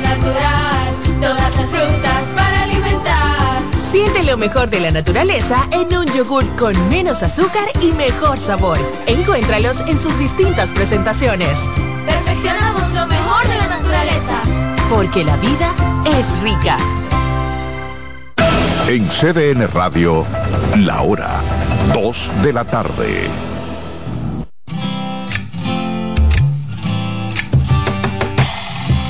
natural, todas las frutas para alimentar. Siente lo mejor de la naturaleza en un yogur con menos azúcar y mejor sabor. Encuéntralos en sus distintas presentaciones. Perfeccionamos lo mejor de la naturaleza. Porque la vida es rica. En CDN Radio, la hora 2 de la tarde.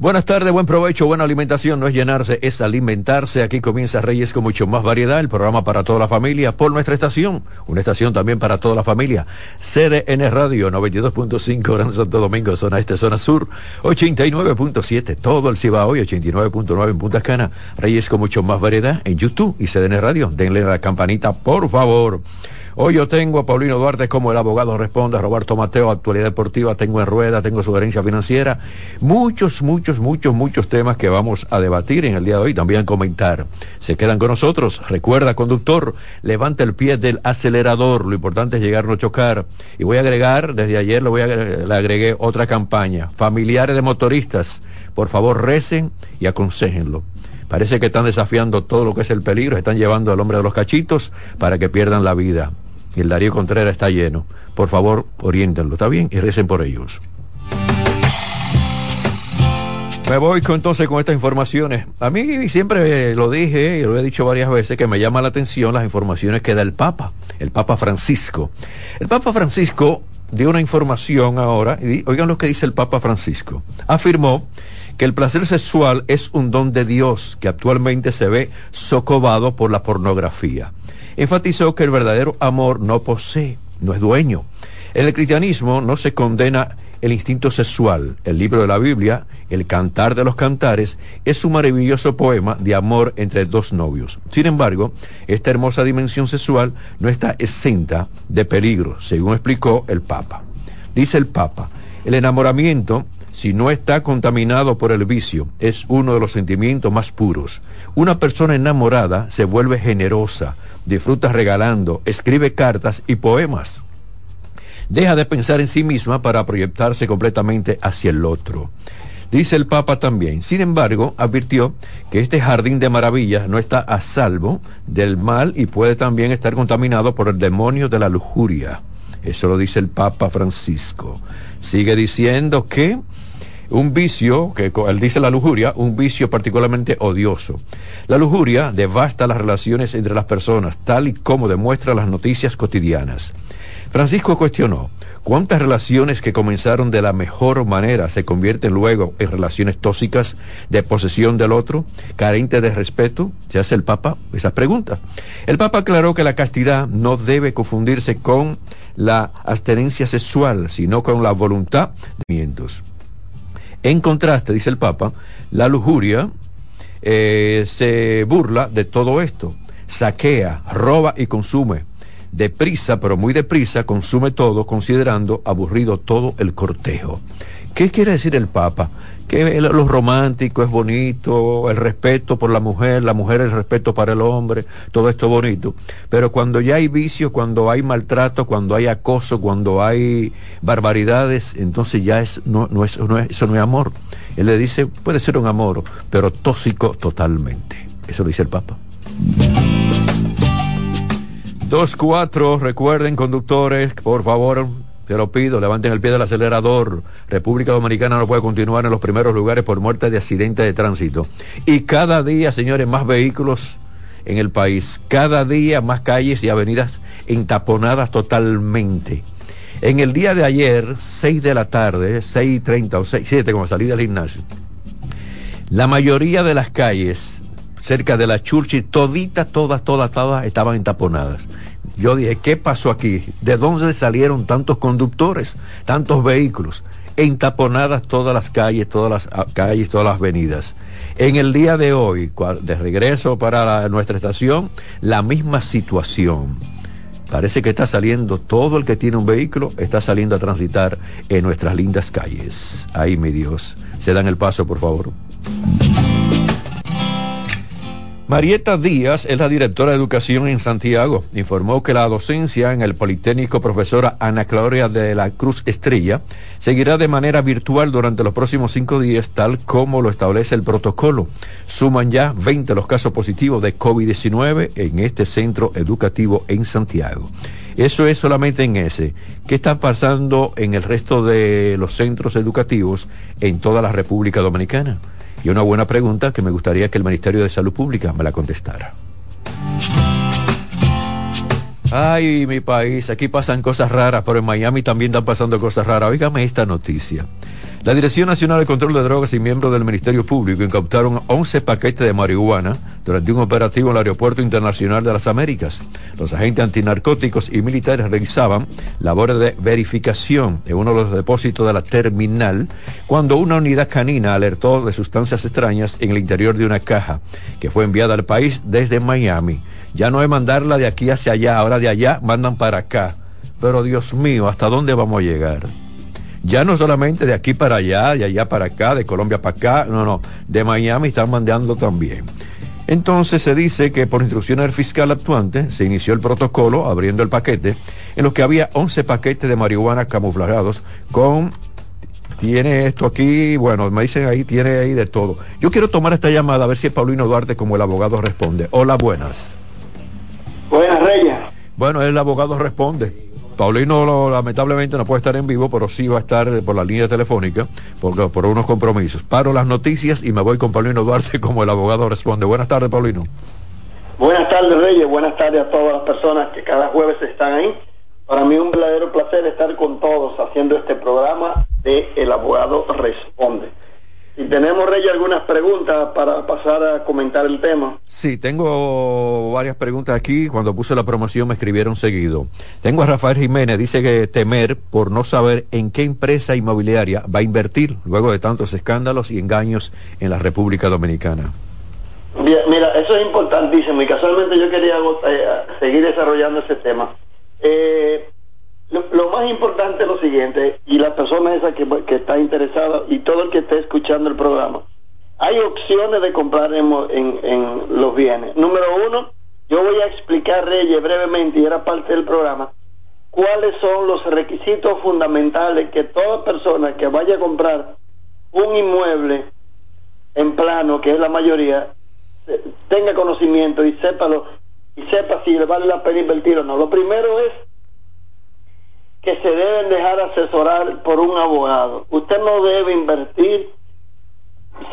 Buenas tardes, buen provecho, buena alimentación, no es llenarse, es alimentarse. Aquí comienza Reyes con mucho más variedad, el programa para toda la familia por nuestra estación, una estación también para toda la familia. CDN Radio 92.5 Gran Santo Domingo, zona este, zona sur, 89.7 todo el Cibao y 89.9 en Punta Cana. Reyes con mucho más variedad en YouTube y CDN Radio. Denle la campanita, por favor. Hoy yo tengo a Paulino Duarte como el abogado responde, a Roberto Mateo, actualidad deportiva, tengo en rueda, tengo sugerencia financiera, muchos, muchos, muchos, muchos temas que vamos a debatir en el día de hoy, también comentar. Se quedan con nosotros. Recuerda, conductor, levanta el pie del acelerador, lo importante es llegar, no chocar. Y voy a agregar, desde ayer le, voy a, le agregué otra campaña, familiares de motoristas, por favor recen y aconsejenlo. Parece que están desafiando todo lo que es el peligro, están llevando al hombre de los cachitos para que pierdan la vida el Darío Contreras está lleno. Por favor, oriéntenlo, ¿está bien? Y recen por ellos. Me voy entonces con estas informaciones. A mí siempre lo dije y lo he dicho varias veces que me llama la atención las informaciones que da el Papa, el Papa Francisco. El Papa Francisco dio una información ahora, y oigan lo que dice el Papa Francisco. Afirmó que el placer sexual es un don de Dios que actualmente se ve socovado por la pornografía enfatizó que el verdadero amor no posee, no es dueño. En el cristianismo no se condena el instinto sexual. El libro de la Biblia, El Cantar de los Cantares, es un maravilloso poema de amor entre dos novios. Sin embargo, esta hermosa dimensión sexual no está exenta de peligro, según explicó el Papa. Dice el Papa, el enamoramiento, si no está contaminado por el vicio, es uno de los sentimientos más puros. Una persona enamorada se vuelve generosa, disfruta regalando, escribe cartas y poemas. Deja de pensar en sí misma para proyectarse completamente hacia el otro. Dice el Papa también, sin embargo, advirtió que este jardín de maravillas no está a salvo del mal y puede también estar contaminado por el demonio de la lujuria. Eso lo dice el Papa Francisco. Sigue diciendo que un vicio, que él dice la lujuria, un vicio particularmente odioso. La lujuria devasta las relaciones entre las personas, tal y como demuestra las noticias cotidianas. Francisco cuestionó, ¿cuántas relaciones que comenzaron de la mejor manera se convierten luego en relaciones tóxicas de posesión del otro, carente de respeto? Se hace el Papa esa pregunta. El Papa aclaró que la castidad no debe confundirse con la abstenencia sexual, sino con la voluntad de mientos. En contraste, dice el Papa, la lujuria eh, se burla de todo esto, saquea, roba y consume. Deprisa, pero muy deprisa, consume todo, considerando aburrido todo el cortejo. ¿Qué quiere decir el Papa? Que lo romántico es bonito, el respeto por la mujer, la mujer el respeto para el hombre, todo esto es bonito. Pero cuando ya hay vicios, cuando hay maltrato, cuando hay acoso, cuando hay barbaridades, entonces ya es, no, no, no es, eso no es amor. Él le dice, puede ser un amor, pero tóxico totalmente. Eso dice el Papa. Dos, cuatro, recuerden conductores, por favor, te lo pido, levanten el pie del acelerador. República Dominicana no puede continuar en los primeros lugares por muerte de accidentes de tránsito. Y cada día, señores, más vehículos en el país. Cada día más calles y avenidas entaponadas totalmente. En el día de ayer, 6 de la tarde, 6.30 o 6, 7 como salí del gimnasio, la mayoría de las calles cerca de la Churchill, toditas, todas, todas, todas estaban entaponadas. Yo dije, ¿qué pasó aquí? ¿De dónde salieron tantos conductores, tantos vehículos? Entaponadas todas las calles, todas las ah, calles, todas las avenidas. En el día de hoy, de regreso para nuestra estación, la misma situación. Parece que está saliendo, todo el que tiene un vehículo está saliendo a transitar en nuestras lindas calles. Ay, mi Dios. Se dan el paso, por favor. Marieta Díaz es la directora de educación en Santiago. Informó que la docencia en el Politécnico profesora Ana Claudia de la Cruz Estrella seguirá de manera virtual durante los próximos cinco días, tal como lo establece el protocolo. Suman ya 20 los casos positivos de COVID-19 en este centro educativo en Santiago. Eso es solamente en ese. ¿Qué está pasando en el resto de los centros educativos en toda la República Dominicana? Y una buena pregunta que me gustaría que el Ministerio de Salud Pública me la contestara. Ay, mi país, aquí pasan cosas raras, pero en Miami también están pasando cosas raras. Óigame esta noticia. La Dirección Nacional de Control de Drogas y miembros del Ministerio Público incautaron 11 paquetes de marihuana durante un operativo en el Aeropuerto Internacional de las Américas. Los agentes antinarcóticos y militares realizaban labores de verificación en uno de los depósitos de la terminal cuando una unidad canina alertó de sustancias extrañas en el interior de una caja que fue enviada al país desde Miami. Ya no es mandarla de aquí hacia allá, ahora de allá mandan para acá. Pero Dios mío, ¿hasta dónde vamos a llegar? Ya no solamente de aquí para allá, de allá para acá, de Colombia para acá, no, no, de Miami están mandando también. Entonces se dice que por instrucciones del fiscal actuante se inició el protocolo abriendo el paquete en los que había 11 paquetes de marihuana camuflajeados con tiene esto aquí, bueno, me dicen ahí, tiene ahí de todo. Yo quiero tomar esta llamada a ver si Paulino Duarte como el abogado responde. Hola, buenas. Buenas, Reyes. Bueno, el abogado responde. Paulino lamentablemente no puede estar en vivo, pero sí va a estar por la línea telefónica por, unos compromisos. Paro las noticias y me voy con Paulino Duarte como el abogado responde. Buenas tardes, Paulino. Buenas tardes, Reyes. Buenas tardes a todas las personas que cada jueves están ahí. Para mí un verdadero placer estar con todos haciendo este programa de El Abogado Responde. Y tenemos, Rey, algunas preguntas para pasar a comentar el tema. Sí, tengo varias preguntas aquí. Cuando puse la promoción me escribieron seguido. Tengo a Rafael Jiménez, dice que temer por no saber en qué empresa inmobiliaria va a invertir luego de tantos escándalos y engaños en la República Dominicana. mira, eso es importantísimo y casualmente yo quería eh, seguir desarrollando ese tema. Eh, lo, más importante es lo siguiente, y la persona esa que, está interesada y todo el que esté escuchando el programa, hay opciones de comprar en, en, los bienes. Número uno, yo voy a explicar, Reyes, brevemente, y era parte del programa, cuáles son los requisitos fundamentales que toda persona que vaya a comprar un inmueble en plano, que es la mayoría, tenga conocimiento y sépalo, y sepa si le vale la pena invertir o no. Lo primero es que se deben dejar asesorar por un abogado. Usted no debe invertir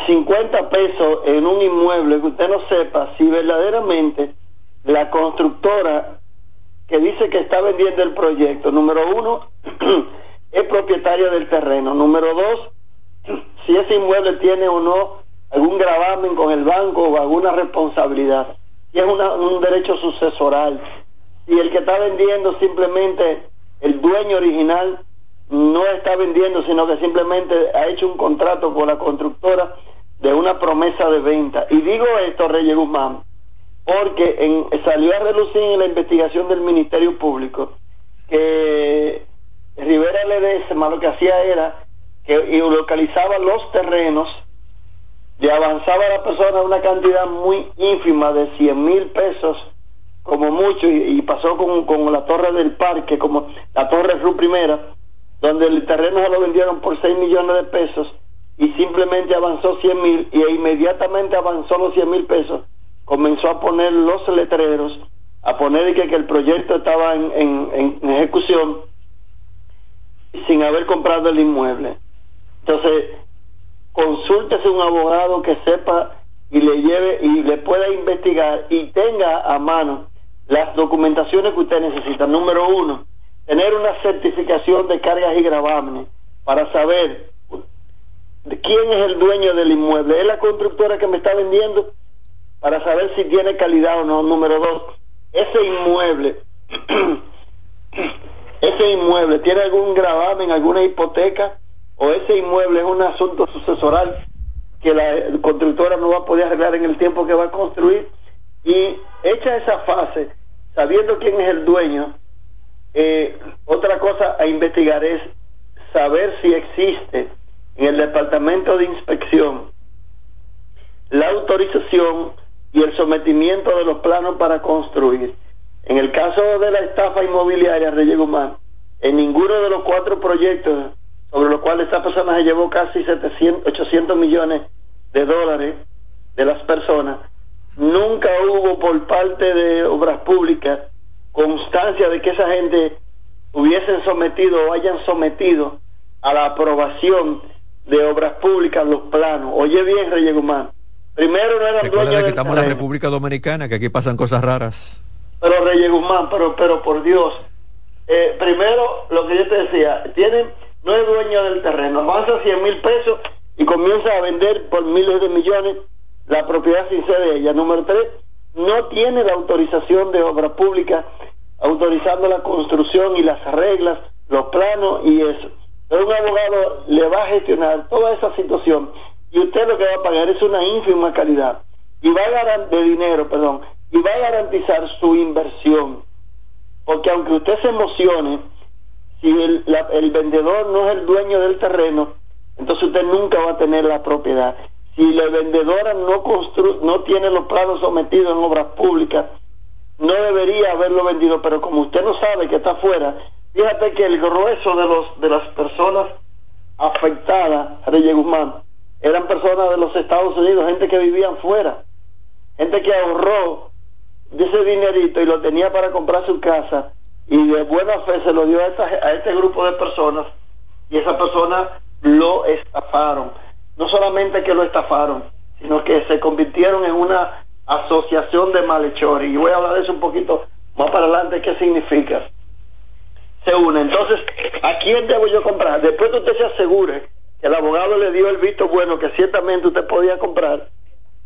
50 pesos en un inmueble que usted no sepa si verdaderamente la constructora que dice que está vendiendo el proyecto, número uno, es propietaria del terreno. Número dos, si ese inmueble tiene o no algún gravamen con el banco o alguna responsabilidad. Si es un derecho sucesoral. Si el que está vendiendo simplemente el dueño original no está vendiendo, sino que simplemente ha hecho un contrato con la constructora de una promesa de venta. Y digo esto, Reyes Guzmán, porque en, salió a relucir en la investigación del Ministerio Público que Rivera Ledesma lo que hacía era que localizaba los terrenos, le avanzaba a la persona una cantidad muy ínfima de 100 mil pesos como mucho, y, pasó con, con, la torre del parque, como la torre Ru Primera, donde el terreno se lo vendieron por 6 millones de pesos y simplemente avanzó 100 mil y inmediatamente avanzó los 100 mil pesos, comenzó a poner los letreros, a poner que, que el proyecto estaba en, en, en ejecución sin haber comprado el inmueble. Entonces, consúltese un abogado que sepa y le lleve y le pueda investigar y tenga a mano las documentaciones que usted necesita. Número uno, tener una certificación de cargas y gravámenes para saber quién es el dueño del inmueble. ¿Es la constructora que me está vendiendo? Para saber si tiene calidad o no. Número dos, ese inmueble, ese inmueble tiene algún gravamen, alguna hipoteca, o ese inmueble es un asunto sucesoral que la constructora no va a poder arreglar en el tiempo que va a construir. Y hecha esa fase, sabiendo quién es el dueño, eh, otra cosa a investigar es saber si existe en el departamento de inspección la autorización y el sometimiento de los planos para construir. En el caso de la estafa inmobiliaria Reyes Guzmán, en ninguno de los cuatro proyectos sobre los cuales esta persona se llevó casi 700, 800 millones de dólares de las personas, nunca hubo por parte de obras públicas constancia de que esa gente hubiesen sometido o hayan sometido a la aprobación de obras públicas los planos. Oye bien, Reyes Guzmán. Primero no eran dueños que estamos en la República Dominicana, que aquí pasan cosas raras. Pero Reyes Guzmán, pero, pero por Dios. Eh, primero, lo que yo te decía, tienen, no es dueño del terreno, avanza 100 mil pesos y comienza a vender por miles de millones la propiedad sin ser de ella. Número tres, no tiene la autorización de obra pública autorizando la construcción y las reglas, los planos y eso. Pero un abogado le va a gestionar toda esa situación y usted lo que va a pagar es una ínfima calidad y va a de dinero, perdón, y va a garantizar su inversión. Porque aunque usted se emocione, si el, el vendedor no es el dueño del terreno, entonces usted nunca va a tener la propiedad. Si la vendedora no, constru no tiene los planos sometidos en obras públicas, no debería haberlo vendido, pero como usted no sabe que está afuera, fíjate que el grueso de, los, de las personas afectadas, Reyes Guzmán, eran personas de los Estados Unidos, gente que vivían fuera, gente que ahorró de ese dinerito y lo tenía para comprar su casa y de buena fe se lo dio a, a este grupo de personas y esas personas lo estafaron. No solamente que lo estafaron, sino que se convirtieron en una asociación de malhechores. Y voy a hablar de eso un poquito más para adelante, qué significa. Se une. Entonces, ¿a quién debo yo comprar? Después que usted se asegure que el abogado le dio el visto bueno que ciertamente usted podía comprar,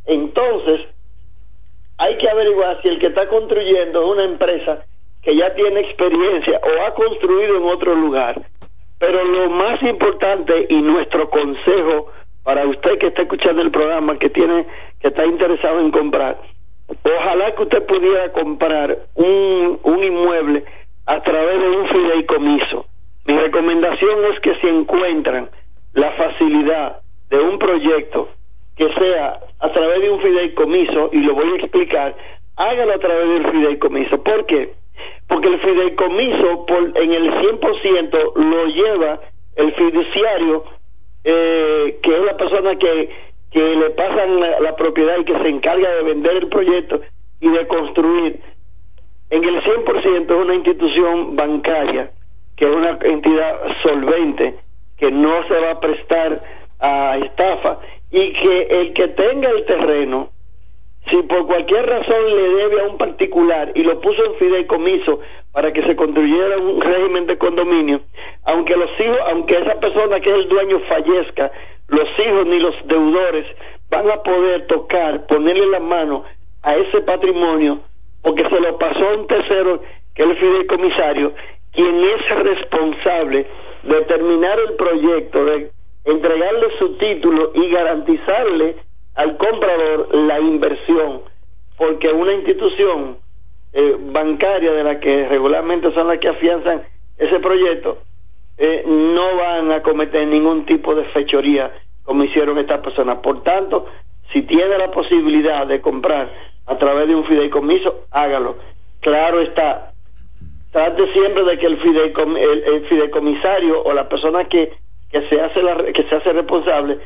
entonces hay que averiguar si el que está construyendo es una empresa que ya tiene experiencia o ha construido en otro lugar. Pero lo más importante y nuestro consejo para usted que está escuchando el programa, que tiene, que está interesado en comprar, ojalá que usted pudiera comprar un, un inmueble a través de un fideicomiso. Mi recomendación es que si encuentran la facilidad de un proyecto que sea a través de un fideicomiso, y lo voy a explicar, hágalo a través del fideicomiso. ¿Por qué? Porque el fideicomiso por, en el 100% lo lleva el fiduciario, eh, que es la persona que, que le pasan la, propiedad y que se encarga de vender el proyecto y de construir. En el 100% es una institución bancaria, que es una entidad solvente, que no se va a prestar a estafa y que el que tenga el terreno, si por cualquier razón le debe a un particular y lo puso en fideicomiso para que se construyera un régimen de condominio, aunque los hijos, aunque esa persona que es el dueño fallezca, los hijos ni los deudores van a poder tocar, ponerle la mano a ese patrimonio, porque se lo pasó a un tercero, que es el fideicomisario, quien es responsable de terminar el proyecto, de entregarle su título y garantizarle al comprador la inversión, porque una institución eh, bancaria de la que regularmente son las que afianzan ese proyecto, eh, no van a cometer ningún tipo de fechoría como hicieron estas personas. Por tanto, si tiene la posibilidad de comprar a través de un fideicomiso, hágalo. Claro está, trate siempre de que el, el fideicomisario o la persona que que se hace la, que se hace responsable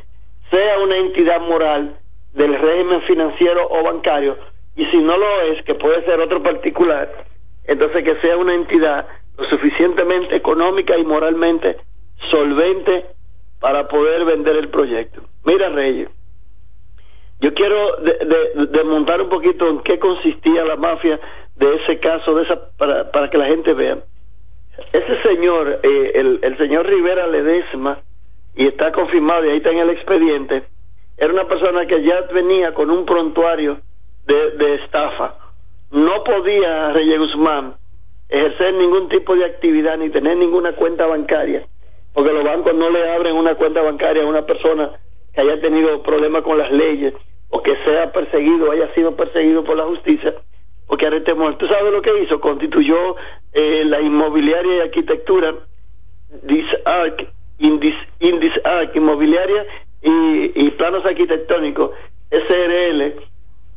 sea una entidad moral del régimen financiero o bancario y si no lo es que puede ser otro particular entonces que sea una entidad lo suficientemente económica y moralmente solvente para poder vender el proyecto. Mira Reyes yo quiero desmontar un poquito en qué consistía la mafia de ese caso de esa para, para que la gente vea. Ese señor, eh, el, señor Rivera Ledesma, y está confirmado y ahí está en el expediente, era una persona que ya venía con un prontuario de, estafa. No podía Reyes Guzmán ejercer ningún tipo de actividad ni tener ninguna cuenta bancaria, porque los bancos no le abren una cuenta bancaria a una persona que haya tenido problemas con las leyes o que sea perseguido, haya sido perseguido por la justicia, porque arrestemos. ¿Tú sabes lo que hizo? Constituyó eh, la inmobiliaria y arquitectura, Disarc, Indis, Indisarc, inmobiliaria y, y planos arquitectónicos, SRL,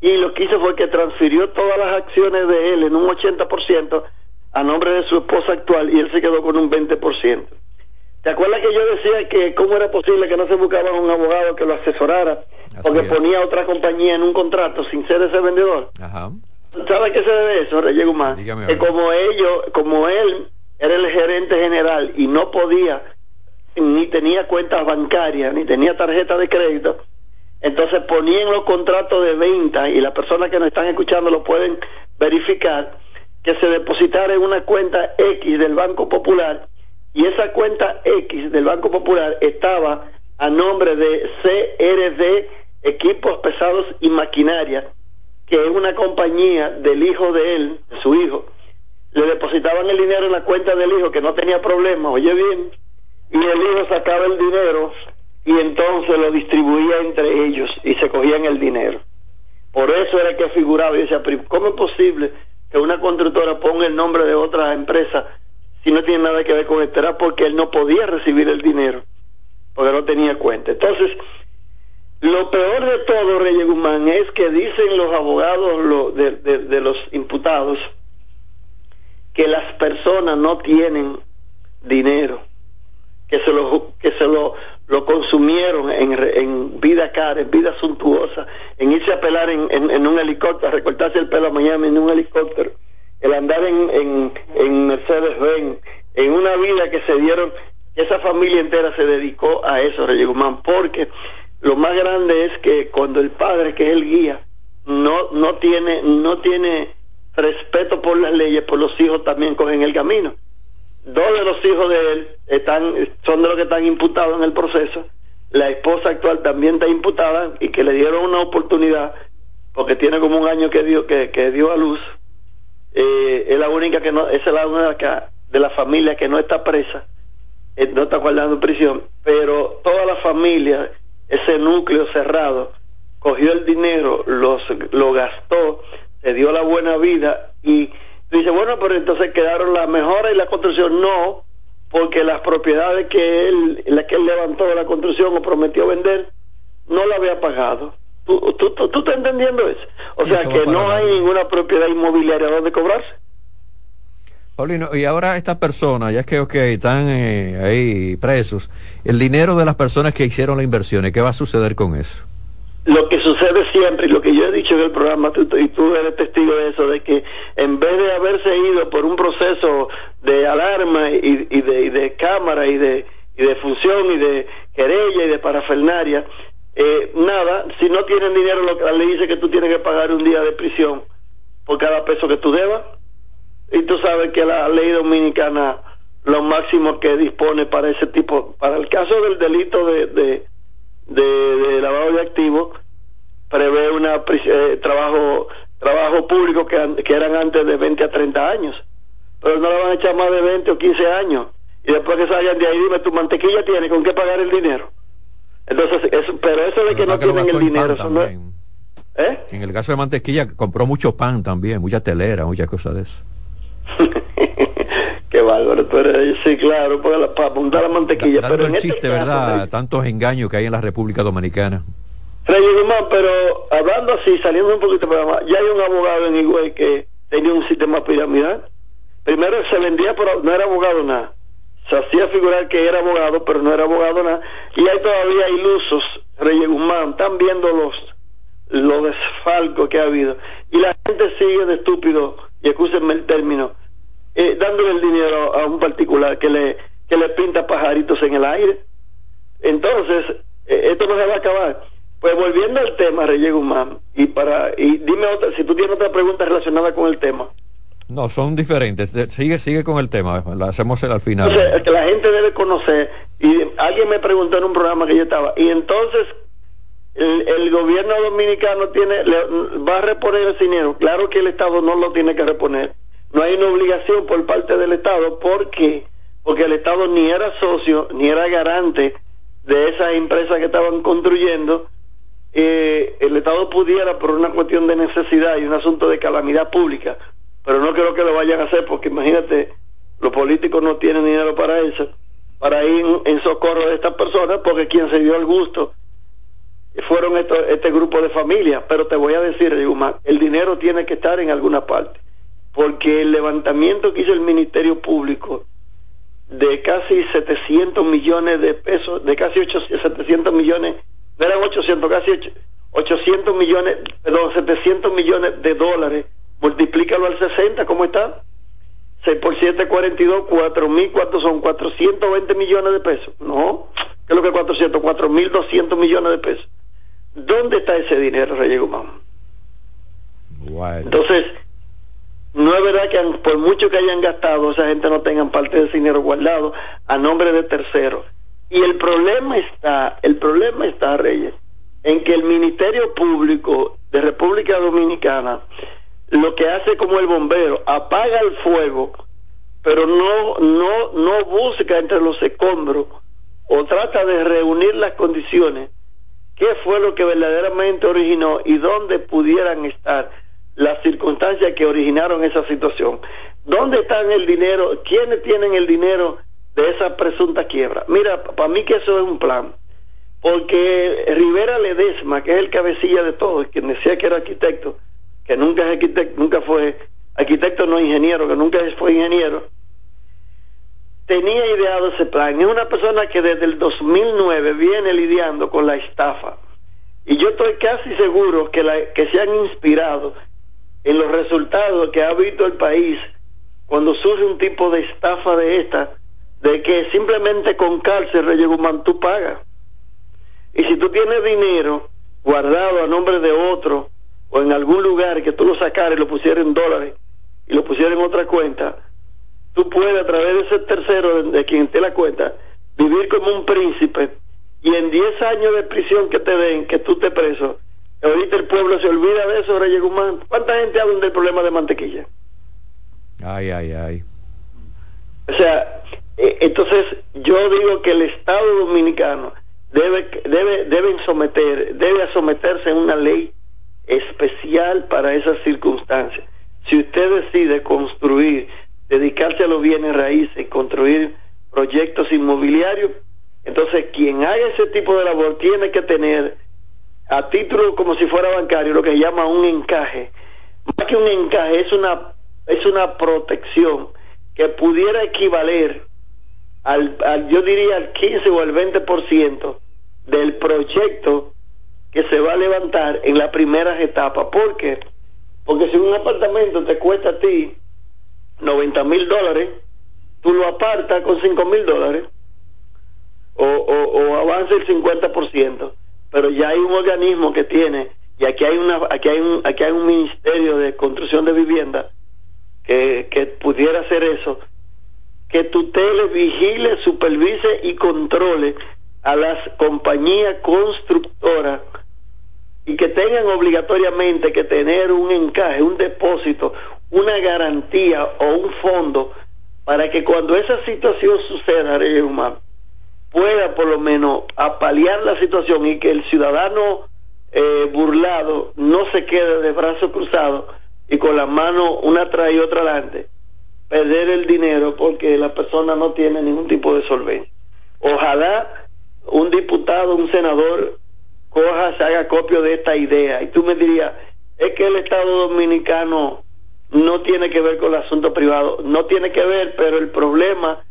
y lo que hizo fue que transfirió todas las acciones de él en un 80% a nombre de su esposa actual y él se quedó con un 20%. ¿Te acuerdas que yo decía que cómo era posible que no se buscaba un abogado que lo asesorara porque ponía otra compañía en un contrato sin ser ese vendedor? Ajá. ¿Sabes qué se debe eso, Reyes Guzmán? que como ellos, como él era el gerente general y no podía, ni tenía cuentas bancarias, ni tenía tarjeta de crédito, entonces ponían los contratos de venta y las personas que nos están escuchando lo pueden verificar, que se depositara en una cuenta X del Banco Popular y esa cuenta X del Banco Popular estaba a nombre de CRD Equipos Pesados y Maquinaria, que es una compañía del hijo de él, de su hijo. Le depositaban el dinero en la cuenta del hijo que no tenía problema, oye bien, y el hijo sacaba el dinero y entonces lo distribuía entre ellos y se cogían el dinero. Por eso era que figuraba y decía, ¿cómo es posible que una constructora ponga el nombre de otra empresa y no tiene nada que ver con esto, era porque él no podía recibir el dinero, porque no tenía cuenta. Entonces, lo peor de todo, Reyes Guzmán, es que dicen los abogados de, los imputados que las personas no tienen dinero, que se lo, que se lo, lo consumieron en, en vida cara, en vida suntuosa, en irse a pelar en, en, un helicóptero, recortarse el pelo a Miami en un helicóptero el andar en, en, en Mercedes-Benz, en una vida que se dieron, esa familia entera se dedicó a eso, Reyes Guzmán, porque lo más grande es que cuando el padre, que es el guía, no, no tiene, no tiene respeto por las leyes, por los hijos también cogen el camino. Dos de los hijos de él están, son de los que están imputados en el proceso. La esposa actual también está imputada y que le dieron una oportunidad porque tiene como un año que dio, que, que dio a luz eh, es la única que no, es la única de la familia que no está presa, eh, no está guardando prisión, pero toda la familia, ese núcleo cerrado, cogió el dinero, los, lo gastó, se dio la buena vida y dice, bueno, pero entonces quedaron las mejoras y la construcción. No, porque las propiedades que él, la que él levantó de la construcción o prometió vender, no la había pagado. ¿Tú, tú, tú, estás entendiendo eso? O sea que no hay ninguna propiedad inmobiliaria donde cobrarse. Paulino, y ahora estas personas, ya que okay, están eh, ahí presos, el dinero de las personas que hicieron las inversiones, ¿qué va a suceder con eso? Lo que sucede siempre, y lo que yo he dicho en el programa, y tú eres testigo de eso, de que en vez de haberse ido por un proceso de alarma y, de, y cámara y de, y de función y de querella y de parafernaria, eh, nada, si no tienen dinero, lo que la ley dice que tú tienes que pagar un día de prisión por cada peso que tú debas. Y tú sabes que la ley dominicana, lo máximo que dispone para ese tipo, para el caso del delito de, de, de, lavado de activos, prevé una eh, trabajo trabajo público que, que eran antes de 20 a 30 años. Pero no le van a echar más de 20 o 15 años. Y después que salgan de ahí, dime, tu mantequilla tiene con qué pagar el dinero. Entonces, eso, pero eso de que no tienen el dinero, eso no ¿Eh? En el caso de mantequilla compró mucho pan también, mucha telera, muchas cosas de eso. Qué bárbaro, pero sí, claro, para, para apuntar la mantequilla. pero en el este chiste, ¿verdad? Tantos engaños que hay en la República Dominicana. Reyes pero hablando así, saliendo un poquito para más, ya hay un abogado en Higüey que tenía un sistema piramidal. Primero se vendía, pero no era abogado nada se hacía figurar que era abogado, pero no era abogado nada, y hay todavía ilusos, Reyes Guzmán, están viendo los, los desfalcos que ha habido, y la gente sigue de estúpido, y escúsenme el término, eh, dándole el dinero a un particular que le, que le pinta pajaritos en el aire. Entonces, eh, esto no se va a acabar. Pues volviendo al tema, Reyes Guzmán, y para, y dime otra, si tú tienes otra pregunta relacionada con el tema. No, son diferentes. Sigue, sigue con el tema. La hacemos al final. que la gente debe conocer. Y alguien me preguntó en un programa que yo estaba. Y entonces el, gobierno dominicano tiene va a reponer el dinero. Claro que el Estado no lo tiene que reponer. No hay una obligación por parte del Estado. ¿Por qué? Porque el Estado ni era socio ni era garante de esas empresas que estaban construyendo, eh, el Estado pudiera, por una cuestión de necesidad y un asunto de calamidad pública, pero no creo que lo vayan a hacer porque imagínate, los políticos no tienen dinero para eso, para ir en, socorro de estas personas, porque quien se dio el gusto fueron este grupo de familias. Pero te voy a decir, el dinero tiene que estar en alguna parte, porque el levantamiento que hizo el Ministerio Público de casi 700 millones de pesos, de casi 800, 700 millones, no eran 800, casi 800 millones, perdón, 700 millones de dólares, multiplícalo al 60, ¿cómo está? 6 por 7, 42, 4 mil, ¿cuántos son? 420 millones de pesos. No, ¿qué es lo que 400? 4 mil 200 millones de pesos. ¿Dónde está ese dinero, Reyes Guzmán? Entonces, no es verdad que por mucho que hayan gastado, esa gente no tengan parte de dinero guardado a nombre de terceros. Y el problema está, el problema está, Reyes, en que el Ministerio Público de República Dominicana lo que hace como el bombero, apaga el fuego, pero no, no, no busca entre los escombros o trata de reunir las condiciones, qué fue lo que verdaderamente originó y dónde pudieran estar las circunstancias que originaron esa situación. ¿Dónde están el dinero? ¿Quiénes tienen el dinero de esa presunta quiebra? Mira, para mí que eso es un plan. Porque Rivera Ledesma, que es el cabecilla de todo, quien decía que era arquitecto, que nunca es arquitecto, nunca fue arquitecto no ingeniero, que nunca fue ingeniero, tenía ideado ese plan. Es una persona que desde el 2009 viene lidiando con la estafa. Y yo estoy casi seguro que, la, que se han inspirado en los resultados que ha visto el país cuando surge un tipo de estafa de esta, de que simplemente con cárcel, Reyes Guzmán, tú pagas. Y si tú tienes dinero guardado a nombre de otro, o en algún lugar que tú lo sacaras y lo pusieras en dólares y lo pusieras en otra cuenta, tú puedes a través de ese tercero de, quien te la cuenta vivir como un príncipe y en 10 años de prisión que te den, que tú te preso, ahorita el pueblo se olvida de eso, Reyes Guzmán. ¿Cuánta gente habla del problema de mantequilla? Ay, ay, ay. O sea, eh, entonces yo digo que el Estado dominicano debe, debe, deben someter, debe someterse a una ley especial para esas circunstancias. Si usted decide construir, dedicarse a los bienes raíces y construir proyectos inmobiliarios, entonces quien haga ese tipo de labor tiene que tener a título como si fuera bancario lo que llama un encaje. Más que un encaje, es una, es una protección que pudiera equivaler al, al yo diría al 15 o al 20% del proyecto que se va a levantar en las primeras etapas. ¿Por qué? Porque si un apartamento te cuesta a ti 90 mil dólares, tú lo apartas con 5 mil dólares o, o, o avanza el 50%, pero ya hay un organismo que tiene, y aquí hay, una, aquí hay, un, aquí hay un ministerio de construcción de vivienda que, que pudiera hacer eso, que tutele, vigile, supervise y controle a las compañías constructoras y que tengan obligatoriamente que tener un encaje, un depósito, una garantía o un fondo para que cuando esa situación suceda, humano, pueda por lo menos apalear la situación y que el ciudadano eh, burlado no se quede de brazos cruzados y con la mano una atrás y otra adelante, perder el dinero porque la persona no tiene ningún tipo de solvencia. Ojalá un diputado, un senador coja, se haga copio de esta idea. Y tú me dirías, es que el Estado Dominicano no tiene que ver con el asunto privado. No tiene que ver, pero el problema,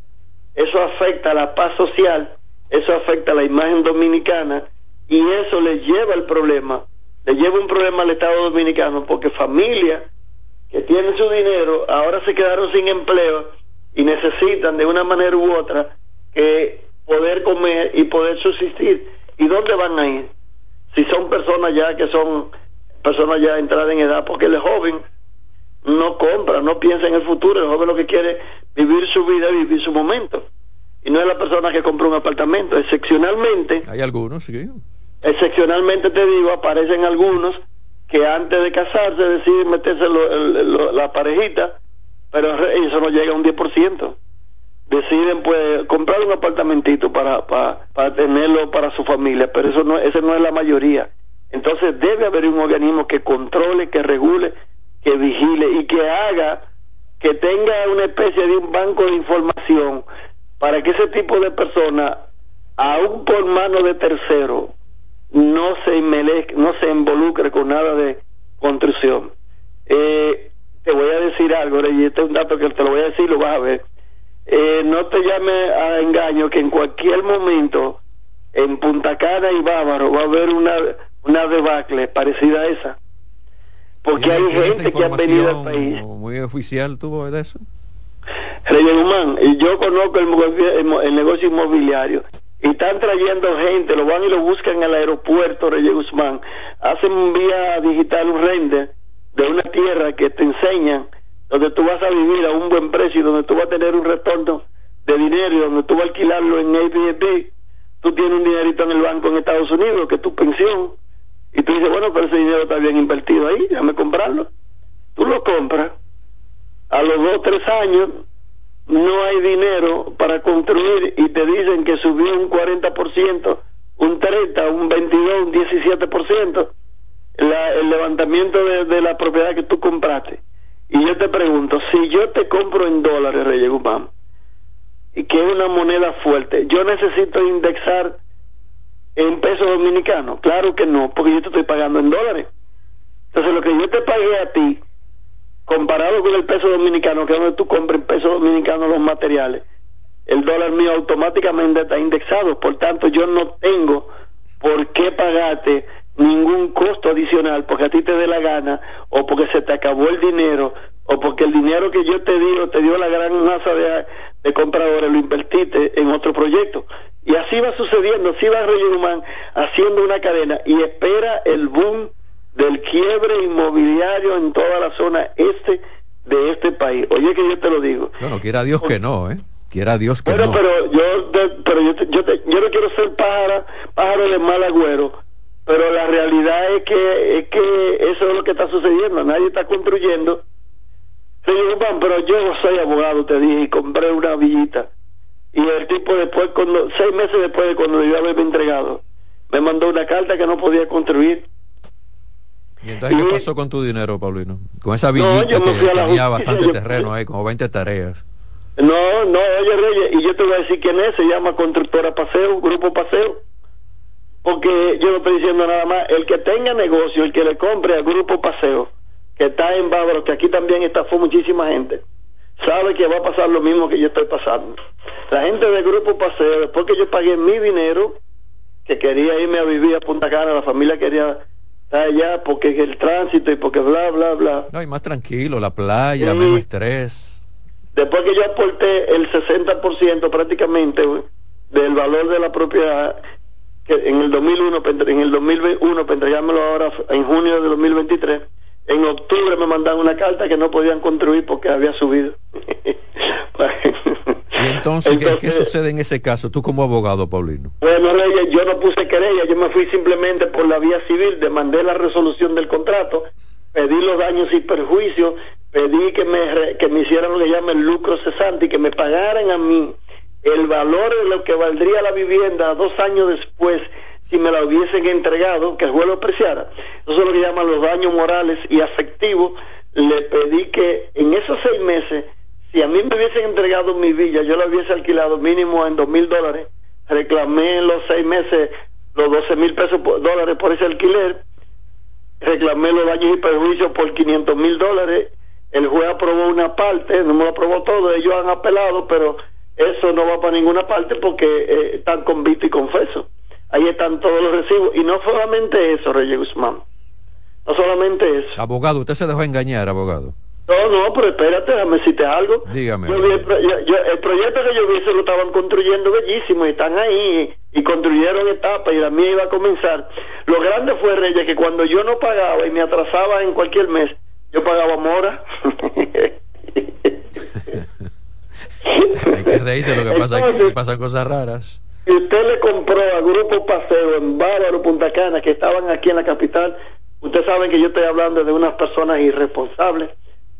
eso afecta a la paz social, eso afecta la imagen dominicana y eso le lleva el problema, le lleva un problema al Estado Dominicano porque familias que tienen su dinero ahora se quedaron sin empleo y necesitan de una manera u otra que poder comer y poder subsistir. ¿Y dónde van a ir? si son personas ya que son personas ya entradas en edad, porque el joven no compra, no piensa en el futuro, el joven lo que quiere es vivir su vida, vivir su momento. Y no es la persona que compra un apartamento, excepcionalmente. Hay algunos, sí. Excepcionalmente te digo, aparecen algunos que antes de casarse deciden meterse la parejita, pero eso no llega a un 10%. deciden pues comprar un apartamentito para, para, para tenerlo para su familia, pero eso no, esa no es la mayoría. Entonces debe haber un organismo que controle, que regule, que vigile y que haga, que tenga una especie de un banco de información para que ese tipo de personas, aún por mano de tercero, no se, no se involucre con nada de construcción. Eh, te voy a decir algo, y este es un dato que te lo voy a decir, lo vas a ver. Eh, no te llame a engaño que en cualquier momento en Punta Cana y Bávaro va a haber una, una debacle parecida a esa. Porque hay gente que ha venido al país. Muy oficial tuvo eso. Reyes Guzmán, yo conozco el, el, negocio inmobiliario y están trayendo gente, lo van y lo buscan al aeropuerto Reyes Guzmán, hacen un vía digital, un render de una tierra que te enseñan donde tú vas a vivir a un buen precio y donde tú vas a tener un retorno de dinero y donde tú vas a alquilarlo en Airbnb, tú tienes un dinerito en el banco en Estados Unidos, que es tu pensión, y tú dices, bueno, pero ese dinero está bien invertido ahí, déjame comprarlo. Tú lo compras, a los dos, tres años, no hay dinero para construir y te dicen que subió un 40%, un 30, un 22, un 17%, la, el levantamiento de, la propiedad que tú compraste. Y yo te pregunto, si yo te compro en dólares, Reyes Guzmán, y que es una moneda fuerte, yo necesito indexar en pesos dominicanos. Claro que no, porque yo te estoy pagando en dólares. Entonces lo que yo te pagué a ti, comparado con el peso dominicano, que es donde tú compras en pesos dominicanos los materiales, el dólar mío automáticamente está indexado. Por tanto, yo no tengo por qué pagarte ningún costo adicional porque a ti te dé la gana o porque se te acabó el dinero o porque el dinero que yo te di o te dio la gran masa de, compradores lo invertiste en otro proyecto. Y así va sucediendo, así va Roger haciendo una cadena y espera el boom del quiebre inmobiliario en toda la zona este de este país. Oye que yo te lo digo. Bueno, quiera Dios que no, ¿eh? Quiera Dios que no. pero yo, pero yo, yo, yo no quiero ser pájaro, pájaro de mal agüero, pero la realidad es que, es que eso es lo que está sucediendo. Nadie está construyendo. Señor Juan, pero yo soy abogado, te dije, y compré una villita y el tipo después, cuando seis meses después de cuando yo haberme entregado, me mandó una carta que no podía construir. ¿Y entonces qué pasó con tu dinero, Paulino? Con esa villita que tenía bastante terreno ahí, como 20 tareas. No, no, oye Reyes, y yo te voy a decir quién es, se llama Constructora Paseo, Grupo Paseo. Porque yo no estoy diciendo nada más, el que tenga negocio, el que le compre al Grupo Paseo, que está en Bávaro, que aquí también estafó muchísima gente sabe que va a pasar lo mismo que yo estoy pasando. La gente del grupo Paseo, después que yo pagué mi dinero, que quería irme a vivir a Punta Cana, la familia quería allá porque el tránsito y porque bla, bla, bla. No, y más tranquilo, la playa, menos estrés. Después que yo aporté el 60% prácticamente del valor de la propiedad, que en el 2001, en el 2001, para entregármelo ahora en junio de 2023, en octubre me mandaron una carta que no podían construir porque había subido. ¿Y entonces, ¿qué, sucede en ese caso? Tú como abogado, Paulino. Bueno, Reyes, yo no puse querella, yo me fui simplemente por la vía civil, demandé la resolución del contrato, pedí los daños y perjuicios, pedí que me, que me hicieran lo que llaman el lucro cesante y que me pagaran a mí el valor de lo que valdría la vivienda dos años después si me la hubiesen entregado, que el juez lo apreciara. Eso es lo que llaman los daños morales y afectivos. Le pedí que en esos seis meses, si a mí me hubiesen entregado mi villa, yo la hubiese alquilado mínimo en dos mil dólares, reclamé en los seis meses los doce mil pesos dólares por ese alquiler, reclamé los daños y perjuicios por 500 mil dólares, el juez aprobó una parte, no me lo aprobó todo, ellos han apelado, pero eso no va para ninguna parte porque eh, están con y confeso ahí están todos los recibos. Y no solamente eso, Reyes Guzmán. No solamente eso. Abogado, usted se dejó engañar, abogado. No, no, pero espérate, déjame decirte algo. Dígame. el, proyecto que yo vi se lo estaban construyendo bellísimo y están ahí y construyeron etapas y la mía iba a comenzar. Lo grande fue, Reyes, que cuando yo no pagaba y me atrasaba en cualquier mes, yo pagaba mora. Hay que reírse, lo que pasa es que pasan cosas raras. Si usted le compró a Grupo Paseo en Bávaro, Punta Cana, que estaban aquí en la capital, usted sabe que yo estoy hablando de unas personas irresponsables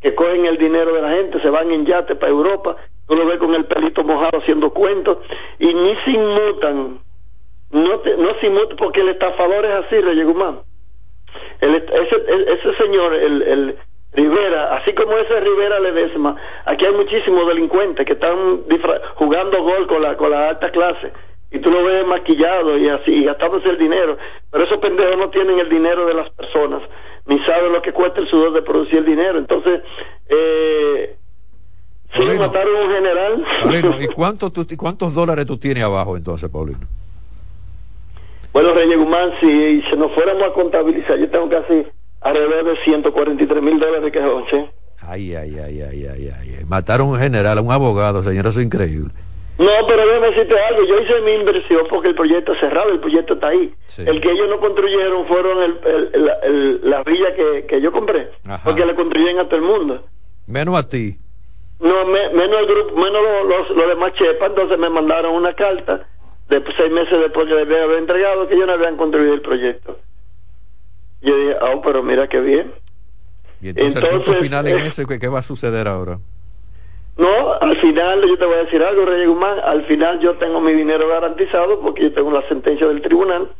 que cogen el dinero de la gente, se van en yate para Europa tú lo ves con el pelito mojado haciendo cuentos y ni se inmutan, no, te, no se inmutan porque el estafador es así, Reyes Guzmán. El, ese, ese señor, el, el Rivera, así como ese Rivera Ledesma, aquí hay muchísimos delincuentes que están jugando gol con la, con la alta clase y tú lo ves maquillado y así, y gastándose el dinero. Pero esos pendejos no tienen el dinero de las personas, ni saben lo que cuesta el sudor de producir el dinero. Entonces, eh, sí, mataron a un general. ¿y cuánto cuántos dólares tú tienes abajo entonces, Paulino? Bueno, Reyes Guzmán, si, si nos fuéramos a contabilizar, yo tengo casi alrededor de 143 mil dólares que es Ay, ay, ay, ay, ay, ay. Mataron a un general, a un abogado, señor, eso es increíble. No, pero déjame decirte algo, yo hice mi inversión porque el proyecto es cerrado, el proyecto está ahí. El que ellos no construyeron fueron el, la villa que, que yo compré, porque la construyen a todo el mundo. Menos a ti. No, menos el grupo, menos los, los, demás chepas, entonces me mandaron una carta de seis meses después que les había entregado que ellos no habían construido el proyecto. Yo dije, ah, pero mira qué bien. Y entonces, el punto final en ese, ¿qué va a suceder ahora? No, al final yo te voy a decir algo, Reyes Guzmán, al final yo tengo mi dinero garantizado porque yo tengo la sentencia del tribunal